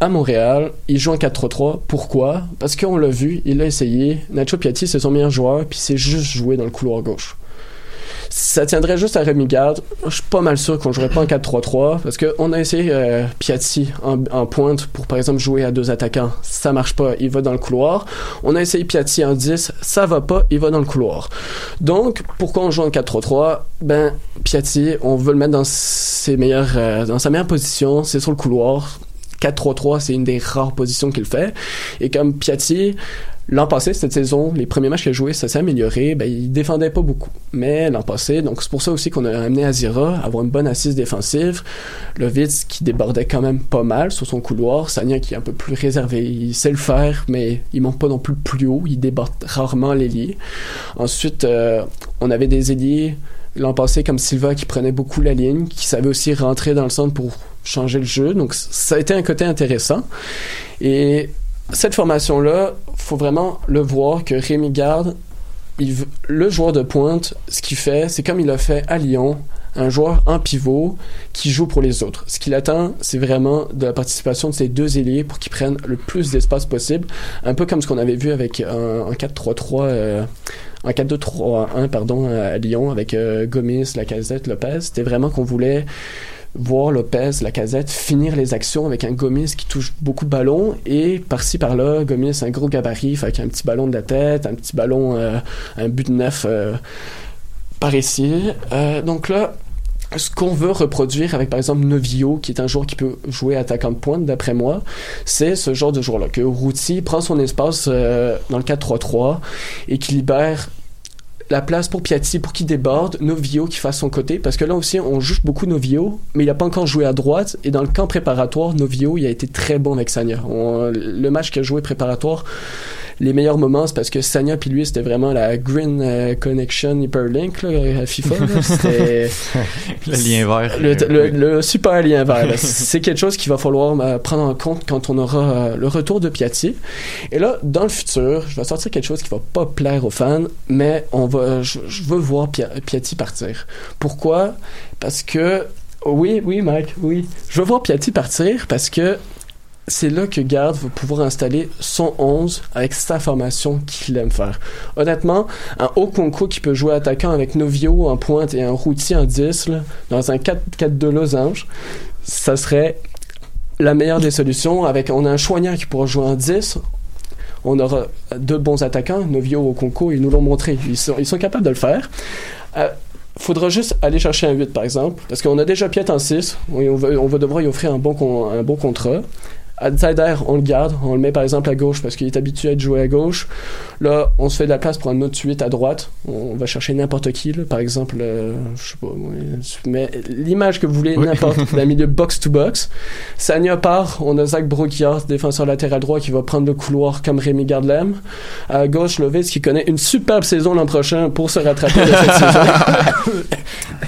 [SPEAKER 11] à Montréal, il joue en 4-3-3. Pourquoi? Parce qu'on l'a vu, il l'a essayé. Nacho Piatti, c'est son meilleur joueur, puis c'est juste joué dans le couloir gauche. Ça tiendrait juste à Rémi Garde. Je suis pas mal sûr qu'on jouerait pas en 4-3-3 parce qu'on a essayé euh, Piatti en, en pointe pour par exemple jouer à deux attaquants. Ça marche pas, il va dans le couloir. On a essayé Piatti en 10, ça va pas, il va dans le couloir. Donc, pourquoi on joue en 4-3-3 Ben, Piatti, on veut le mettre dans, ses meilleures, euh, dans sa meilleure position, c'est sur le couloir. 4-3-3, c'est une des rares positions qu'il fait. Et comme Piatti, l'an passé, cette saison, les premiers matchs qu'il a joué, ça s'est amélioré. Ben, il défendait pas beaucoup. Mais l'an passé, donc c'est pour ça aussi qu'on a amené Azira à avoir une bonne assise défensive. Lovitz qui débordait quand même pas mal sur son couloir. Sagna qui est un peu plus réservé. Il sait le faire, mais il monte pas non plus plus haut. Il déborde rarement l'ailier. Ensuite, euh, on avait des ailiers l'an passé comme Silva qui prenait beaucoup la ligne, qui savait aussi rentrer dans le centre pour changer le jeu. Donc ça a été un côté intéressant. Et cette formation-là, faut vraiment le voir que Rémi Garde, le joueur de pointe, ce qu'il fait, c'est comme il a fait à Lyon, un joueur en pivot qui joue pour les autres. Ce qu'il attend, c'est vraiment de la participation de ces deux ailiers pour qu'ils prennent le plus d'espace possible, un peu comme ce qu'on avait vu avec un, un 4-3-3, euh, en 4-2-3-1, pardon, à Lyon avec euh, Gomis, Lacazette, Lopez. C'était vraiment qu'on voulait voir Lopez, Lacazette finir les actions avec un Gomis qui touche beaucoup de ballons et par-ci par-là, Gomis un gros gabarit, fait qu'un petit ballon de la tête, un petit ballon, euh, un but de neuf euh, par ici. Euh, donc là, ce qu'on veut reproduire avec par exemple Novio, qui est un joueur qui peut jouer attaquant de pointe d'après moi, c'est ce genre de joueur-là, que Routy prend son espace dans le 4-3-3 et qui libère la place pour Piatti pour qu'il déborde, Novio qui fasse son côté, parce que là aussi on juge beaucoup Novio, mais il n'a pas encore joué à droite, et dans le camp préparatoire, Novio il a été très bon avec Sagna. On- le match qu'il a joué préparatoire, les meilleurs moments, c'est parce que Sagna puis lui, c'était vraiment la Green euh, Connection Hyperlink là, à FIFA. là. C'était
[SPEAKER 8] Le lien vert.
[SPEAKER 11] le, le- le super lien vert. là. C'est quelque chose qu'il va falloir euh, prendre en compte quand on aura euh, le retour de Piatti. Et là, dans le futur, je vais sortir quelque chose qui va pas plaire aux fans, mais on va, je, je veux voir Pia- Piatti partir. Pourquoi? Parce que oui, oui, Mike, oui. Je veux voir Piatti partir parce que c'est là que Garde va pouvoir installer son 11 avec sa formation qu'il aime faire. Honnêtement, un Okonko qui peut jouer attaquant avec Novio en pointe et un Routier en 10, là, dans un 4-4-2 losange, ça serait la meilleure des solutions. Avec, on a un Choignard qui pourra jouer en 10. On aura deux bons attaquants, Novio, Okonko, ils nous l'ont montré. Ils sont, capables de le faire. Euh, faudra juste aller chercher un 8 par exemple, parce qu'on a déjà Piet en 6, on, on va, on va devoir y offrir un bon, con- un bon contrat. Outsider, on le garde, on le met par exemple à gauche parce qu'il est habitué à être joué à gauche. Là, on se fait de la place pour un autre 8 à droite. On va chercher n'importe qui, là. par exemple, euh, je sais pas, mais l'image que vous voulez, n'importe, la milieu box-to-box. Sanya part, on a Zach Broguillard, défenseur latéral droit, qui va prendre le couloir comme Rémi Gardlem. À gauche, Lovis, qui connaît une superbe saison l'an prochain pour se rattraper de cette saison.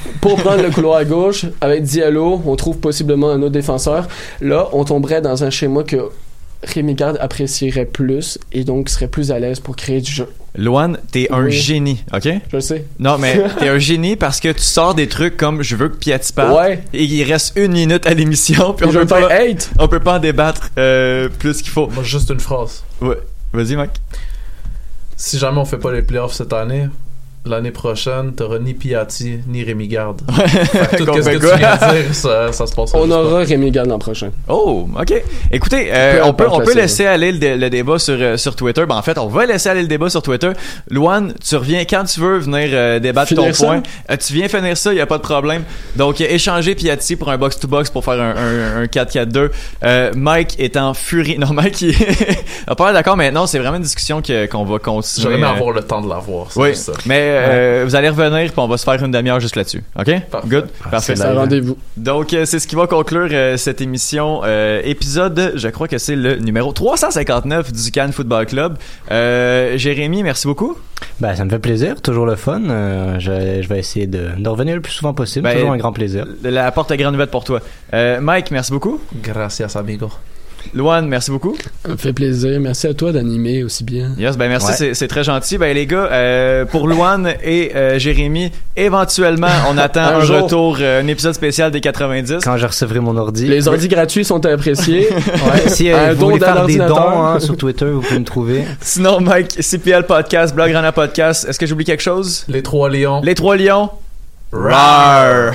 [SPEAKER 11] pour prendre le couloir à gauche, avec Diallo, on trouve possiblement un autre défenseur. Là, on tomberait dans un schéma que Rémi Garde apprécierait plus et donc serait plus à l'aise pour créer du jeu.
[SPEAKER 8] Loane, t'es un génie, ok?
[SPEAKER 11] Je le sais.
[SPEAKER 8] Non, mais t'es un génie parce que tu sors des trucs comme je veux que Piatti parte.
[SPEAKER 11] Ouais.
[SPEAKER 8] Et il reste une minute à l'émission. Puis on
[SPEAKER 11] je
[SPEAKER 8] peut, pas,
[SPEAKER 11] hate.
[SPEAKER 8] on peut pas en débattre euh, plus qu'il faut.
[SPEAKER 9] Moi, juste une phrase.
[SPEAKER 8] Ouais. Vas-y, Mike.
[SPEAKER 9] Si jamais on fait pas les playoffs cette année, l'année prochaine, t'auras ni Piatti ni Rémi Garde. Fait que tout ce que
[SPEAKER 8] quoi?
[SPEAKER 9] tu viens de dire, ça, ça se passe
[SPEAKER 11] On aura Rémi Garde l'an prochain.
[SPEAKER 8] Oh, ok. Écoutez, euh, on peut, on peut laisser aller le, dé- le débat sur, euh, sur Twitter. Ben, en fait, on va laisser aller le débat sur Twitter. Luan, tu reviens quand tu veux venir euh, débattre
[SPEAKER 11] Finir
[SPEAKER 8] ton
[SPEAKER 11] ça?
[SPEAKER 8] point. Euh, tu viens finir ça, il y a pas de problème. Donc, échanger Piatti pour un box-to-box pour faire un, un, un 4-4-2. Euh, Mike est en furie. Non, Mike, il a pas l'air d'accord, mais non, c'est vraiment une discussion que- qu'on va continuer. Euh,
[SPEAKER 9] avoir le temps de l'avoir. c'est
[SPEAKER 8] Oui,
[SPEAKER 9] ça.
[SPEAKER 8] mais euh, vous allez revenir puis on va se faire une demi-heure juste là-dessus. OK? Good? Parfait.
[SPEAKER 11] C'est rendez-vous.
[SPEAKER 8] Donc, euh, c'est ce qui va conclure euh, cette émission. Euh, épisode, je crois que c'est le numéro 359 du Cannes Football Club. Euh, Jérémy, merci beaucoup.
[SPEAKER 10] Ben, ça me fait plaisir, toujours le fun. Euh, je, je vais essayer de, de revenir le plus souvent possible.
[SPEAKER 8] Ben,
[SPEAKER 10] toujours un grand plaisir.
[SPEAKER 8] La porte est grande ouverte pour toi. Euh, Mike, merci beaucoup.
[SPEAKER 9] Gracias, amigo.
[SPEAKER 8] Luan, merci beaucoup.
[SPEAKER 11] Ça me fait plaisir. Merci à toi d'animer aussi bien.
[SPEAKER 8] Yes, ben merci,
[SPEAKER 11] Ouais.
[SPEAKER 8] c'est- très gentil. Ben les gars, euh, pour Luan et euh, Jérémy, éventuellement, on attend
[SPEAKER 11] Un
[SPEAKER 8] un,
[SPEAKER 11] jour.
[SPEAKER 8] retour, euh, un épisode spécial des 90.
[SPEAKER 10] Quand je recevrai mon ordi.
[SPEAKER 11] Les ordi gratuits sont appréciés.
[SPEAKER 10] Ouais, si euh,
[SPEAKER 11] Un
[SPEAKER 10] vous
[SPEAKER 11] don
[SPEAKER 10] voulez faire des dons hein, sur Twitter, vous pouvez me trouver.
[SPEAKER 8] Sinon, Mike, CPL Podcast, Blog Rana Podcast, est-ce que j'oublie quelque chose?
[SPEAKER 9] Les trois lions.
[SPEAKER 8] Les trois lions. Rar.